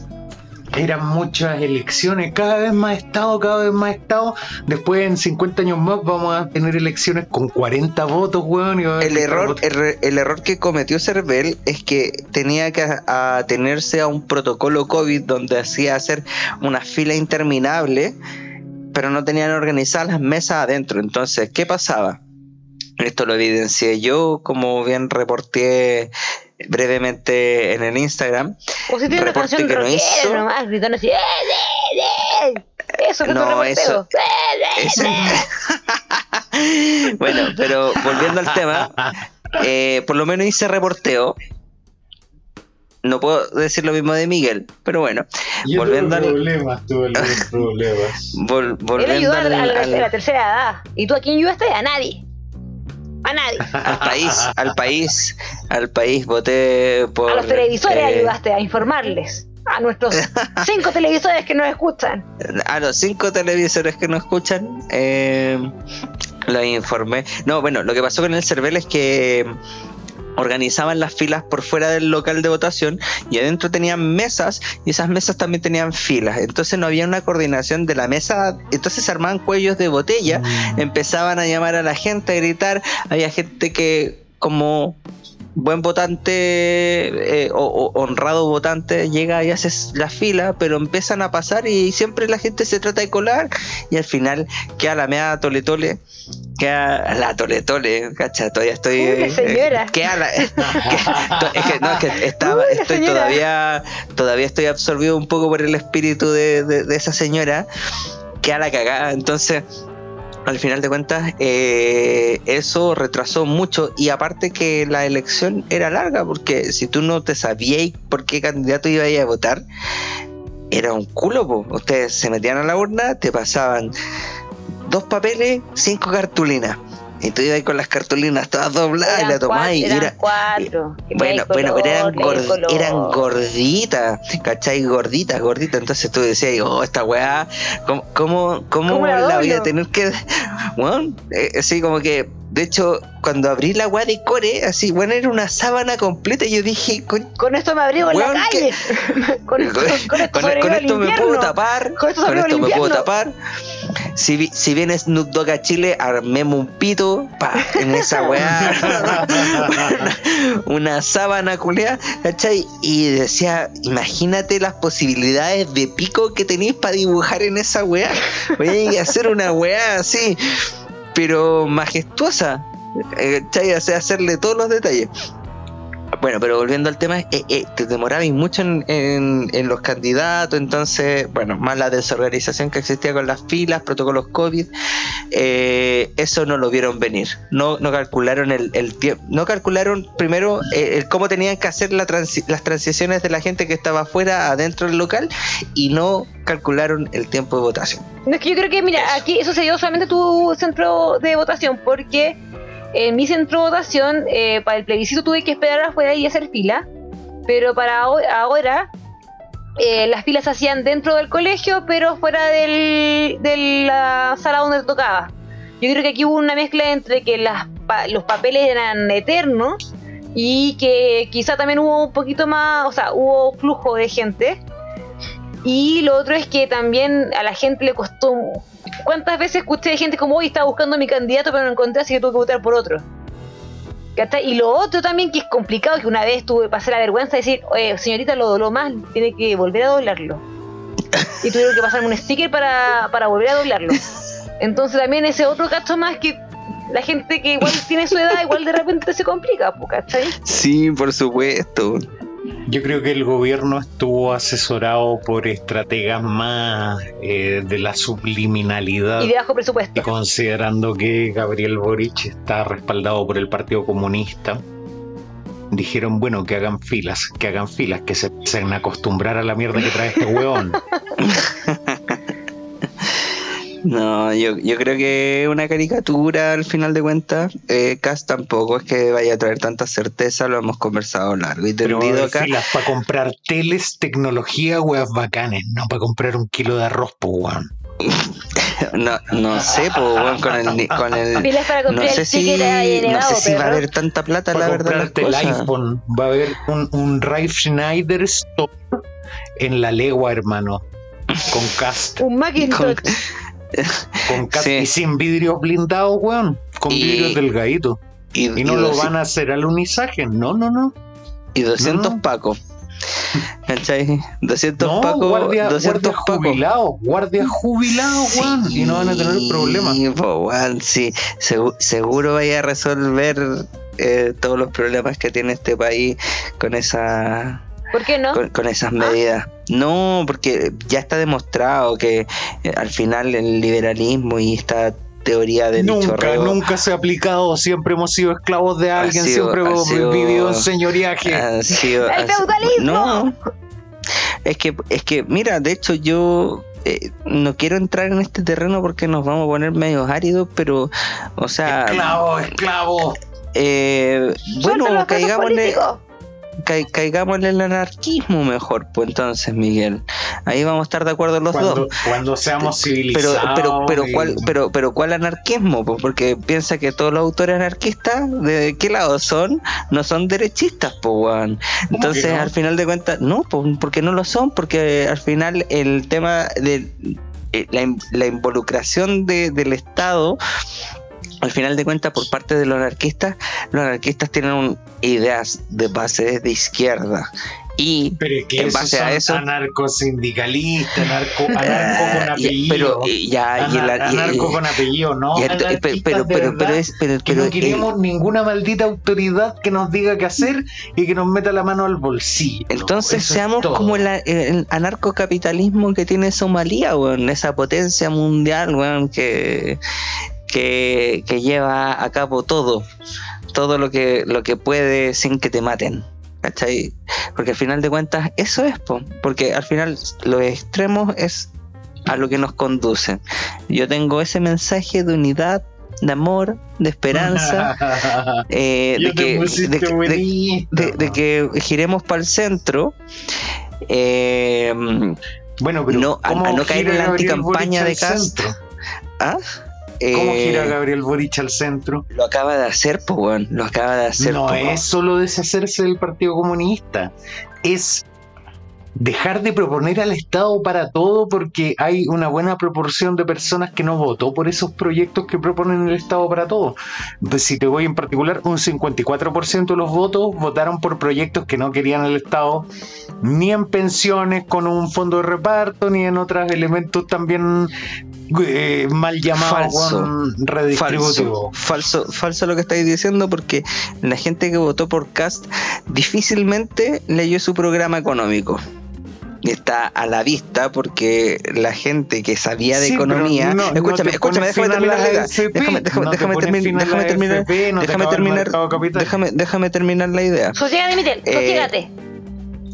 eran muchas elecciones, cada vez más estado, cada vez más estado. Después en 50 años más vamos a tener elecciones con 40 votos, weón. y va a haber El error, el, el error que cometió CERVEL es que tenía que atenerse a un protocolo COVID donde hacía hacer una fila interminable, pero no tenían organizadas las mesas adentro. Entonces, ¿qué pasaba? Esto lo evidencié yo, como bien reporté brevemente en el Instagram. O si tiene una Reporte canción que no hizo. nomás, gritando así. "Eh, eh, eh". Eso que No, eso- Ese- bueno, pero volviendo al tema, eh, por lo menos hice reporteo. No puedo decir lo mismo de Miguel, pero bueno, Yo volviendo tuve al- problemas, tuve problemas. vol- Él volviendo ayudó al, al- a la tercera edad. ¿Y tú a quién ayudaste? A nadie. A nadie. al país, al país, al país, voté por... A los televisores eh, ayudaste a informarles. A nuestros cinco televisores que nos escuchan. a los cinco televisores que nos escuchan, eh, los informé. No, bueno, lo que pasó con el CERVEL es que organizaban las filas por fuera del local de votación y adentro tenían mesas y esas mesas también tenían filas. Entonces no había una coordinación de la mesa, entonces se armaban cuellos de botella, empezaban a llamar a la gente, a gritar, había gente que como buen votante eh, o, o honrado votante llega y hace la fila, pero empiezan a pasar y siempre la gente se trata de colar y al final queda la meada tole tole, queda la tole tole, cacha, todavía estoy... Uy, eh, señora. queda la- que- es que no, es que estaba, Uy, estoy señora. todavía, todavía estoy absorbido un poco por el espíritu de, de- de esa señora, queda la cagada, entonces al final de cuentas eh, eso retrasó mucho y aparte que la elección era larga porque si tú no te sabías por qué candidato iba a votar era un culo po. ustedes se metían a la urna te pasaban dos papeles cinco cartulinas y tú ibas con las cartulinas todas dobladas y la tomabas y eran era cuatro. Bueno, bueno, pero eran, color, trae gor- color. eran gorditas, ¿cachai? Gorditas, gorditas. Entonces tú decías, oh, esta weá, ¿cómo, cómo, cómo ¿Cómo la la voy a tener que.? Bueno, eh, así como que, de hecho, cuando abrí la weá de core, así, bueno, era una sábana completa. Y yo dije, con, Con esto me abrigo en la calle. con, esto con- con esto me puedo tapar. Con esto al esto me puedo tapar. Si, si viene Snoop a Chile, armemos un pito pa, en esa weá. una, sábana culeada, ¿cachai? Y decía, imagínate las posibilidades de pico que tenéis para dibujar en esa weá. Voy a hacer una weá así, pero majestuosa. eh, ¿Cachai? Hacerle todos los detalles. Bueno, pero volviendo al tema, eh, eh, te demorabais mucho en, en- en los candidatos, entonces, bueno, más la desorganización que existía con las filas, protocolos COVID, eh, eso no lo vieron venir. No, no calcularon el, el tiempo, no calcularon primero eh, el cómo tenían que hacer la transi- las transiciones de la gente que estaba afuera adentro del local y no calcularon el tiempo de votación. No, es que yo creo que, mira, aquí eso se dio solamente tu centro de votación, porque en mi centro de votación, eh, para el plebiscito tuve que esperar afuera y hacer fila, pero para aho- ahora eh, las filas se hacían dentro del colegio, pero fuera de la sala donde tocaba. Yo creo que aquí hubo una mezcla entre que las pa- los papeles eran eternos y que quizá también hubo un poquito más, o sea, hubo flujo de gente. Y lo otro es que también a la gente le costó. ¿Cuántas veces escuché de gente como hoy estaba buscando mi candidato pero no encontré así que tuve que votar por otro? Y lo otro también que es complicado, que una vez tuve pasé la vergüenza de decir, oye, señorita, lo dobló mal, tiene que volver a doblarlo. Y tuvieron que pasarme un sticker para, para volver a doblarlo. Entonces también ese otro gasto más que la gente que igual tiene su edad, igual de repente se complica, ¿cachai? Sí, por supuesto. Yo creo que el gobierno estuvo asesorado por estrategas más eh, de la subliminalidad. Y de bajo Y presupuesto. considerando que Gabriel Boric está respaldado por el Partido Comunista, dijeron, bueno, que hagan filas, que hagan filas, que se empiecen a acostumbrar a la mierda que trae este hueón. No, yo, yo creo que es una caricatura al final de cuentas. Eh, Cast tampoco es que vaya a traer tanta certeza, lo hemos conversado largo y tendido acá. filas para comprar teles, tecnología, weas bacanes, no para comprar un kilo de arroz, po, weón. No, no sé, pues, weón, con el, con el Pilas para no sé si, no sé si va a haber tanta plata, la verdad. el iPhone, va a haber un, un Ralph Schneider Store en la legua, hermano. Con cast, Un Macintosh. con cast Sí. y sin vidrios blindados, weón. Con Y- vidrios delgaditos. Y, Y no y lo van a hacer al unisaje. No, no, no. y 200 No. pacos. ¿Cachai? 200 No, pacos. guardia, 200 guardia pacos. jubilado, guardia jubilado, weón. Y no van a tener problemas. Sí, po, weón, sí. Segu- seguro vaya a resolver eh, todos los problemas que tiene este país con esa ¿Por qué no? con, con esas medidas. No, porque ya está demostrado que eh, al final el liberalismo y esta teoría del Nunca, chorreo nunca se ha aplicado. Siempre hemos sido esclavos de alguien. sido- siempre hemos sido- vivido en señoriaje. ha sido- ¡El feudalismo! No, es que, es que, mira, de hecho yo eh, no quiero entrar en este terreno porque nos vamos a poner medio áridos, pero, o sea, esclavo, esclavo. eh, ¡Suelta bueno, caigámosle, políticos! Ca- caigámosle en el anarquismo mejor, pues entonces, Miguel. Ahí vamos a estar de acuerdo los Cuando, dos. cuando seamos Pero, civilizados. pero, pero, y- ¿cuál, pero, pero, ¿cuál anarquismo? Pues porque piensa que todos los autores anarquistas, ¿de qué lado son? No son derechistas, pues, weón. ¿Cómo Entonces, no? al final de cuentas, no, pues, porque no lo son, porque al final el tema de eh, la, la involucración de- del Estado, al final de cuentas, por parte de los anarquistas, los anarquistas tienen un- ideas de base de izquierda. Y Pero es que en base a son eso- anarcosindicalistas, anarco, anarco con Ah, y- apellido. pero y ya y el- anarco con apellido, no. pero, pero, pero, es pero, que no el- queremos ninguna maldita autoridad que nos diga qué hacer y que nos meta la mano al bolsillo. Entonces Eso es seamos como el, el anarcocapitalismo que tiene Somalia, weón, esa potencia mundial, weón, que, que, que lleva a cabo todo, todo lo que, lo que puede sin que te maten. ¿Cachai? Porque al final de cuentas eso es, po, porque al final los extremos es a lo que nos conducen. Yo tengo ese mensaje de unidad, de amor, de esperanza, eh, de, que, de que- de- buenito. de, de que giremos para el centro. eh, Bueno, pero no- a- ¿cómo a no caer en la anticampaña de al Cast. centro? ¿ah? ¿Cómo Eh, gira Gabriel Boric al centro? Lo acaba de hacer, pues. Lo acaba de hacer. no po, es solo deshacerse del Partido Comunista, es dejar de proponer al Estado para todo porque hay una buena proporción de personas que no votó por esos proyectos que proponen el Estado para todo. Si te voy en particular, un 54% de los votos votaron por proyectos que no querían el Estado, ni en pensiones con un fondo de reparto, ni en otros elementos también eh, mal llamados falso, falso, falso, lo que estáis diciendo porque la gente que votó por Cast difícilmente leyó su programa económico está a la vista porque la gente que sabía de economía. escúchame, escúchame, déjame terminar la idea. Déjame, déjame, déjame, terminar. Déjame terminar. Déjame, déjame terminar la idea. eh,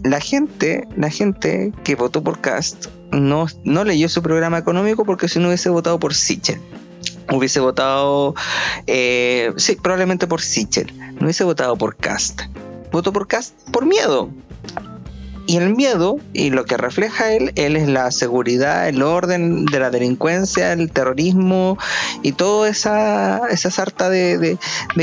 La gente, la gente que votó por Cast no, no leyó su programa económico porque si no hubiese votado por Sichel hubiese votado, eh, sí, probablemente por Sichel, no hubiese votado por Cast. Votó por Cast por miedo, y el miedo, y lo que refleja él, él es la seguridad, el orden de la delincuencia, el terrorismo y toda esa, esa sarta de,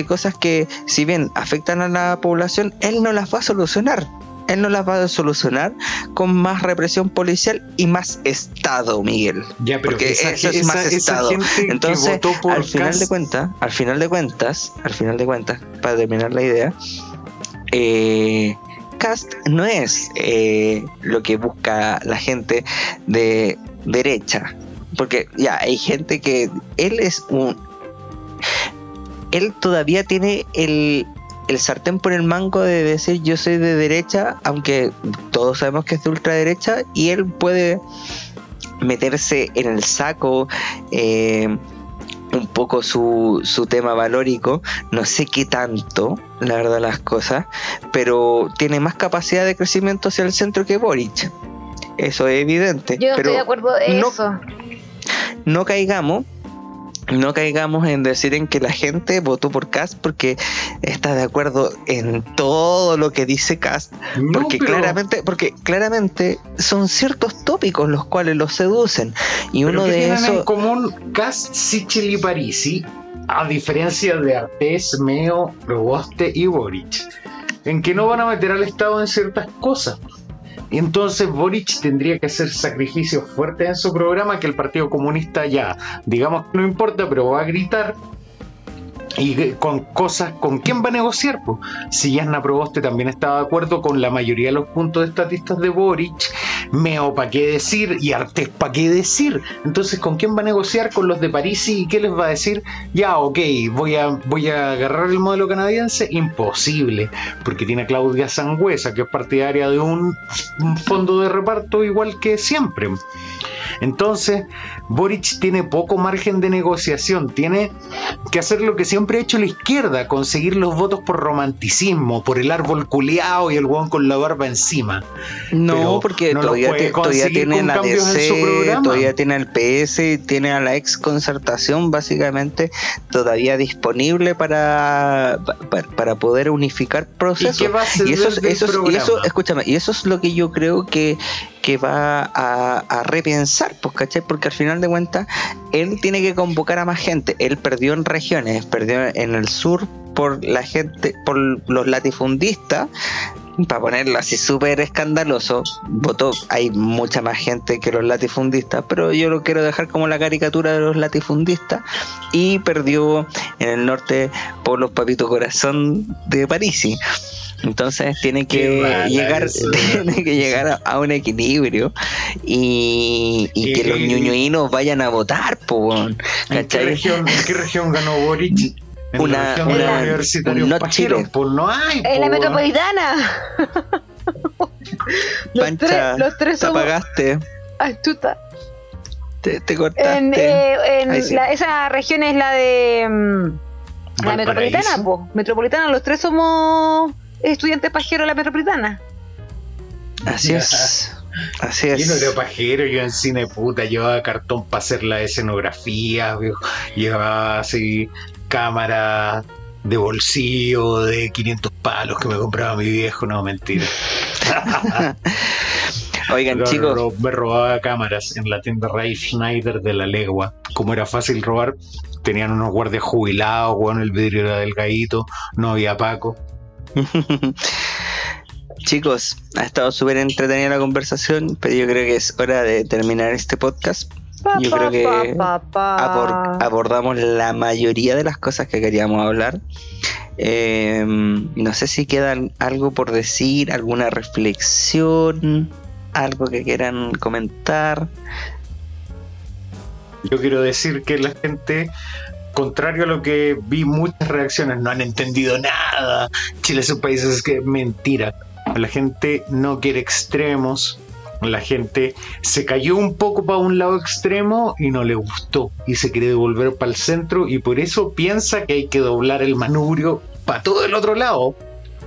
cosas que, si bien afectan a la población, él no las va a solucionar. Él no las va a solucionar con más represión policial y más Estado, Miguel. Ya, pero porque eso es más Estado. Entonces, al final de cuentas, al final de cuentas, al final de cuentas, para terminar la idea, eh, no es eh, lo que busca la gente de derecha. Porque ya hay gente que él es un... Él todavía tiene el, el sartén por el mango de decir yo soy de derecha, aunque todos sabemos que es de ultraderecha, y él puede meterse en el saco, eh, un poco su, su tema valórico, no sé qué tanto, la verdad las cosas, pero tiene más capacidad de crecimiento hacia el centro que Boric. Eso es evidente. Yo pero estoy de acuerdo en eso. No caigamos no caigamos en decir en que la gente votó por Cast porque está de acuerdo en todo lo que dice Cast porque claramente porque claramente son ciertos tópicos los cuales los seducen. Y uno de esos en común Cast Sichel y Parisi a diferencia de Artés, Meo, Roboste y Boric en que no van a meter al Estado en ciertas cosas y entonces Boric tendría que hacer sacrificios fuertes en su programa que el Partido Comunista ya, digamos que no importa, pero va a gritar y con cosas, ¿con quién va a negociar? Pues? Si Yasna Proboste también estaba de acuerdo con la mayoría de los puntos de estatistas de Boric, Meo para qué decir y Artes para qué decir. Entonces, ¿con quién va a negociar? Con los de París y qué les va a decir? Ya, ok, voy a, voy a agarrar el modelo canadiense. Imposible, porque tiene a Claudia Sangüesa, que es partidaria de un fondo de reparto igual que siempre. Entonces, Boric tiene poco margen de negociación, tiene que hacer lo que siempre ha hecho la izquierda, conseguir los votos por romanticismo, por el árbol culeado y el hueón con la barba encima. No, porque todavía, tiene la DC, todavía tiene el PS, tiene a la ex concertación básicamente todavía disponible para, para, poder unificar procesos. ¿Y, eso, eso, y eso, escúchame, y eso es lo que yo creo que, que va a, repensar, pues. Porque al final de cuentas, él tiene que convocar a más gente. Él perdió en regiones, perdió en el sur por la gente, por los latifundistas, para ponerlo así súper escandaloso, votó, hay mucha más gente que los latifundistas, pero yo lo quiero dejar como la caricatura de los latifundistas, y perdió en el norte por los papitos corazón de París. Entonces tiene que llegar, tiene que llegar a, un equilibrio y, que los ñuñuinos vayan a votar, ¿En qué, región, ¿En qué región ganó Boric? En una, la una, universitaria no Chile. Pues no hay. En la metropolitana. los Pancha, tres, los tres te apagaste. Ay. Te, te cortaste. En, eh, en la, esa región es la de. Mm, la metropolitana, po. Metropolitana, los tres somos estudiante pajero de la metropolitana. Así es. Así es. Yo no era pajero, yo en cine puta llevaba cartón para hacer la escenografía, llevaba así cámara de bolsillo de 500 palos que me compraba mi viejo, no, mentira. Oigan, chicos. me robaba cámaras en la tienda Ray Schneider de la Legua. Como era fácil robar, tenían unos guardias jubilados, bueno, el vidrio era delgadito, no había Paco. chicos, ha estado súper entretenida la conversación, pero yo creo que es hora de terminar este podcast. Yo creo que abordamos la mayoría de las cosas que queríamos hablar. Em, no sé si queda algo por decir, alguna reflexión, algo que quieran comentar. Yo quiero decir que la gente, contrario a lo que vi muchas reacciones, no han entendido nada. Chile es un país, es que mentira. La gente no quiere extremos. La gente se cayó un poco para un lado extremo y no le gustó y se quiere devolver para el centro y por eso piensa que hay que doblar el manubrio para todo el otro lado.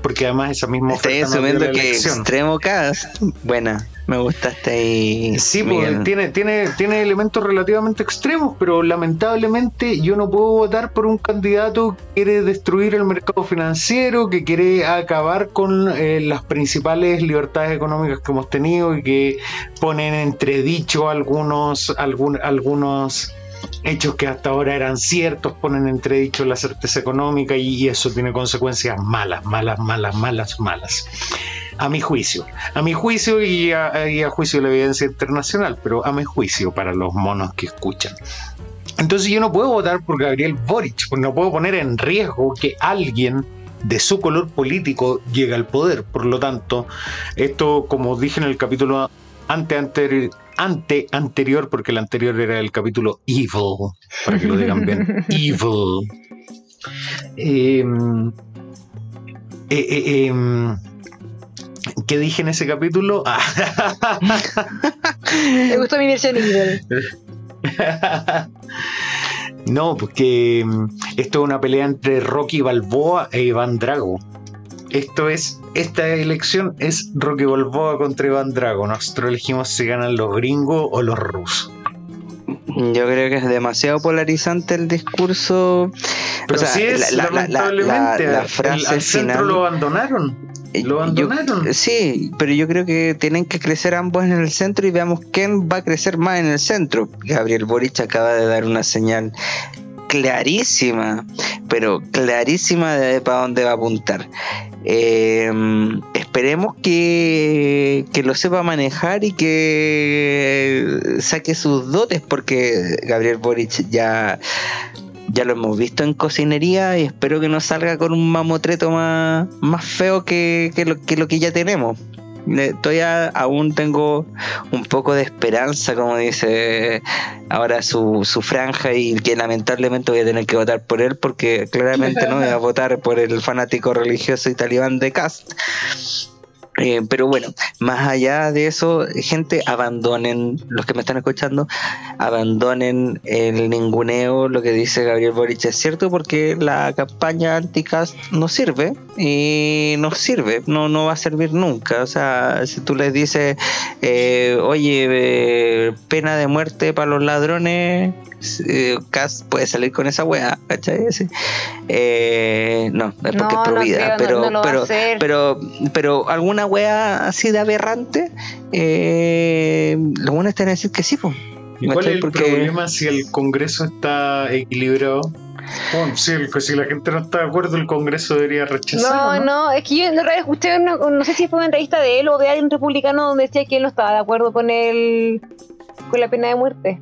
Porque además esa misma Estoy asumiendo que extremo cast, buena. Me gustaste ahí. Sí, porque tiene, tiene, tiene elementos relativamente extremos, pero lamentablemente yo no puedo votar por un candidato que quiere destruir el mercado financiero, que quiere acabar con eh, las principales libertades económicas que hemos tenido y que ponen entredicho algunos, algún, algunos hechos que hasta ahora eran ciertos, ponen entredicho la certeza económica y eso tiene consecuencias malas, malas, malas, malas, malas a mi juicio, a mi juicio y a, juicio de la evidencia internacional, pero a mi juicio para los monos que escuchan. Entonces yo no puedo votar por Gabriel Boric, porque no puedo poner en riesgo que alguien de su color político llegue al poder. Por lo tanto, esto, como dije en el capítulo ante, ante, ante anterior, porque el anterior era el capítulo Evil, para que lo digan bien, Evil. Em, eh, eh, em, ¿Qué dije en ese capítulo? Me gustó mi versión No, porque mm, esto es una pelea entre Rocky Balboa e Iván Drago. Esto es, esta elección es Rocky Balboa contra Iván Drago. Nosotros elegimos si ganan los gringos o los rusos. Yo creo que es demasiado polarizante el discurso. Pero o sea, es, la, lamentablemente, la, frase al centro lo abandonaron. Eh, lo abandonaron. sí, pero yo creo que tienen que crecer ambos en el centro y veamos quién va a crecer más en el centro. Gabriel Boric acaba de dar una señal clarísima, pero clarísima de para dónde va a apuntar. Em, esperemos que, que, lo sepa manejar y que saque sus dotes, porque Gabriel Boric ya ya lo hemos visto en cocinería y espero que no salga con un mamotreto más, más feo que, lo, que lo que ya tenemos. Todavía aún tengo un poco de esperanza, como dice ahora su, su franja, y que lamentablemente voy a tener que votar por él, porque claramente no voy a votar por el fanático religioso y talibán de Cast. Eh, pero bueno, más allá de eso, gente, abandonen, los que me están escuchando, abandonen el ninguneo, lo que dice Gabriel Boric es cierto, porque la campaña anticast no sirve y no sirve, no, no va a servir nunca. O sea, si tú les dices, eh, oye, eh, pena de muerte para los ladrones, eh, puede salir con esa weá, ¿cachai? Eh, no, es porque es prohibida, pero, pero, pero, pero alguna weá así de aberrante, eh, lo bueno es decir que sí, pues. ¿Y cuál es el problema si el Congreso está equilibrado? si, la gente no está de acuerdo, el Congreso debería rechazar. No, no, es que yo en realidad escuché, no sé si fue una entrevista de él o de alguien republicano donde decía que él no estaba de acuerdo con el con la pena de muerte.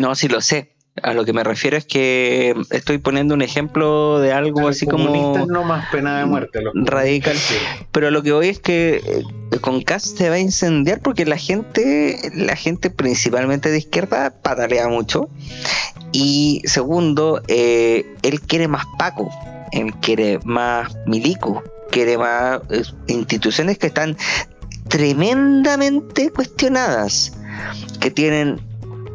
No, sí lo sé. A lo que me refiero es que estoy poniendo un ejemplo de algo así como. no más pena de muerte. radical. Pero lo que voy es que eh, con Cast se va a incendiar porque la gente, la gente principalmente de izquierda patalea mucho. Y segundo, eh, él quiere más Paco, él quiere más Milico, quiere más eh, instituciones que están tremendamente cuestionadas, que tienen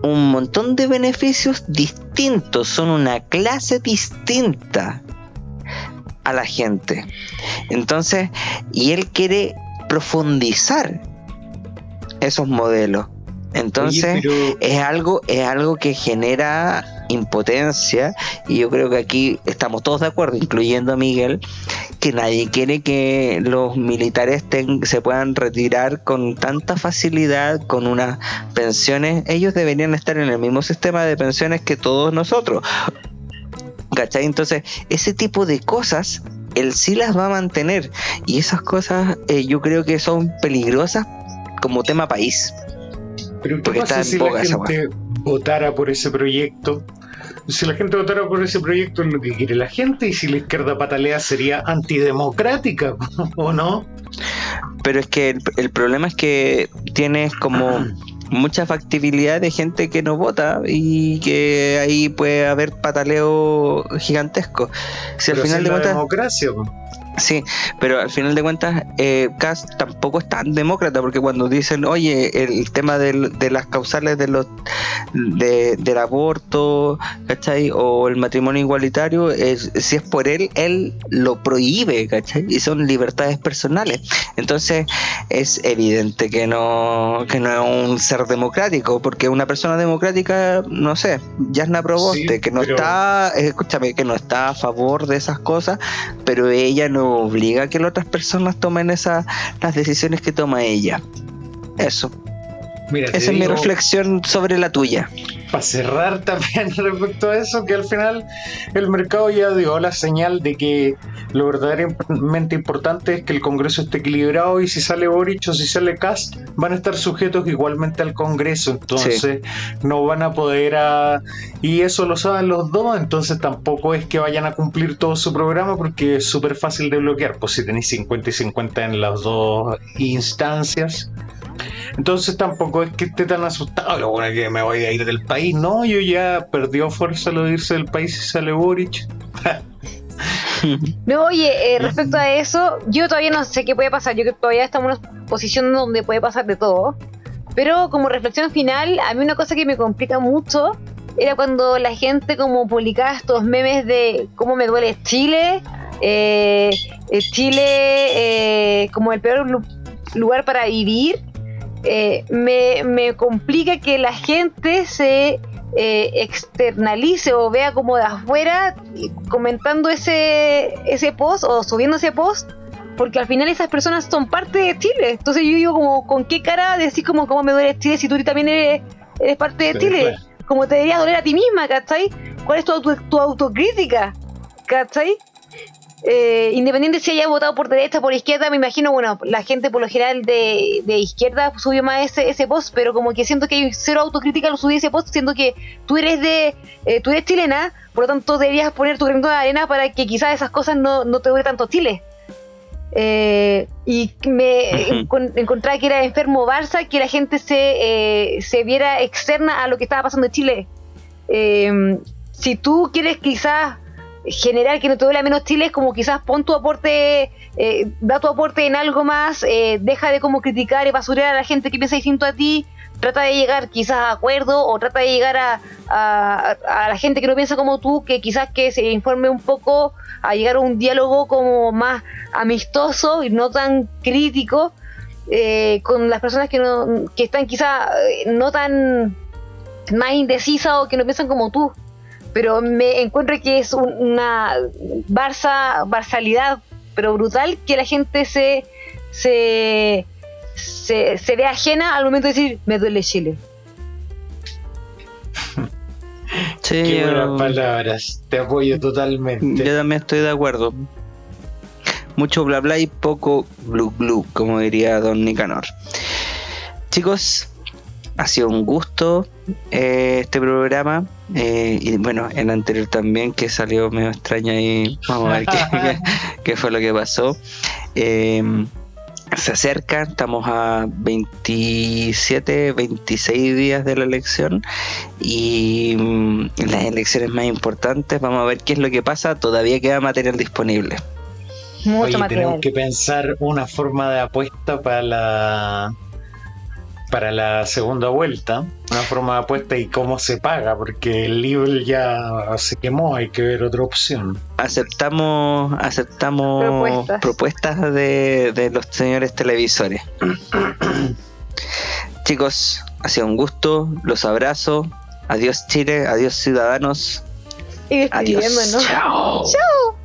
un montón de beneficios distintos, son una clase distinta a la gente. Entonces, y él quiere profundizar esos modelos. Entonces, es algo, es algo que genera impotencia, y yo creo que aquí estamos todos de acuerdo, incluyendo a Miguel, que nadie quiere que los militares se puedan retirar con tanta facilidad, con unas pensiones. Ellos deberían estar en el mismo sistema de pensiones que todos nosotros. ¿Cachai? Entonces, ese tipo de cosas él sí las va a mantener. Y esas cosas eh, yo creo que son peligrosas como tema país. Pero ¿qué pasa si la gente votara por ese proyecto? Si la gente votara por ese proyecto es lo que quiere la gente y si la izquierda patalea sería antidemocrática, ¿o no? Pero es que el, problema es que tienes como mucha factibilidad de gente que no vota y que ahí puede haber pataleo gigantesco. Si al final de cuentas, democracia. Sí, pero al final de cuentas, eh, tampoco es tan demócrata, porque cuando dicen, oye, el tema de las causales de los del aborto, ¿cachai? O el matrimonio igualitario, si es por él, él lo prohíbe, ¿cachai? Y son libertades personales. Entonces, es evidente que no, que no es un ser democrático, porque una persona democrática, no sé, Jasna Proboste, que no está, escúchame, que no está a favor de esas cosas, pero ella no obliga a que las otras personas tomen esas las decisiones que toma ella. Eso. Esa es mi reflexión sobre la tuya. para cerrar también respecto a eso, que al final el mercado ya dio la señal de que lo verdaderamente importante es que el Congreso esté equilibrado y si sale Boric o si sale Cast van a estar sujetos igualmente al Congreso, entonces no van a poder a... y eso lo saben los dos, entonces tampoco es que vayan a cumplir todo su programa porque es súper fácil de bloquear, pues si tenéis 50 y 50 en las dos instancias entonces tampoco es que esté tan asustado, lo bueno es que me voy a ir del país. No, yo ya perdió fuerza lo de irse del país y sale Boric. No, oye, eh, respecto a eso, yo todavía no sé qué puede pasar. Yo que todavía estamos en una posición donde puede pasar de todo. Pero como reflexión final, a mí una cosa que me complica mucho era cuando la gente como publicaba estos memes de cómo me duele Chile, eh, eh, Chile como el peor lugar para vivir eh, me, me, complica que la gente se eh, externalice o vea como de afuera comentando ese, ese post o subiendo ese post porque al final esas personas son parte de Chile. Entonces yo digo como, ¿con qué cara decir como cómo me duele Chile si tú también eres, eres parte de Chile? Como te debería doler a ti misma, ¿cachai? ¿Cuál es tu, tu, tu autocrítica? ¿Cachai? Eh, independiente si haya votado por derecha o por izquierda, me imagino, bueno, la gente por lo general de, izquierda subió más ese, ese post, pero como que siento que hay cero autocrítica lo subí ese post, siendo que tú eres de, eh, tú eres chilena, por lo tanto deberías poner tu granito de arena para que quizás esas cosas no, no te duele tanto Chile. Eh, y me encontraba que era enfermo Barça, que la gente se, se viera externa a lo que estaba pasando en Chile. si tú quieres quizás general que no te duele menos Chile es como quizás pon tu aporte, eh, da tu aporte en algo más, eh, deja de como criticar y basurear a la gente que piensa distinto a ti, trata de llegar quizás a acuerdo o trata de llegar a, a, la gente que no piensa como tú, que quizás que se informe un poco, a llegar a un diálogo como más amistoso y no tan crítico eh, con las personas que, no, que están quizás no tan más indecisas o que no piensan como tú pero me encuentro que es una barça, barsalidad, pero brutal, que la gente se, se, se, ve ajena al momento de decir, me duele Chile. Sí, Qué buenas palabras, te apoyo totalmente. Yo también estoy de acuerdo. Mucho bla bla y poco glu glu, como diría don Nicanor. Chicos, ha sido un gusto eh, este programa. Eh, y bueno, el anterior también, que salió medio extraño ahí. Vamos a ver qué, fue lo que pasó. Eh, se acerca, estamos a 27, 26 días de la elección y mm, las elecciones más importantes, vamos a ver qué es lo que pasa, todavía queda material disponible. Mucho Tenemos que pensar una forma de apuesta para la para la segunda vuelta, una forma de apuesta y cómo se paga, porque el libro ya se quemó, hay que ver otra opción. Aceptamos, aceptamos propuestas, de, de los señores televisores. Chicos, ha sido un gusto, los abrazo. Adiós Chile, adiós ciudadanos. Y adiós. Chao. Chao.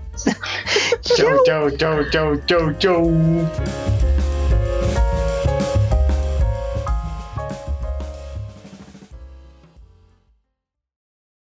chao, chao, chao, chao, chao.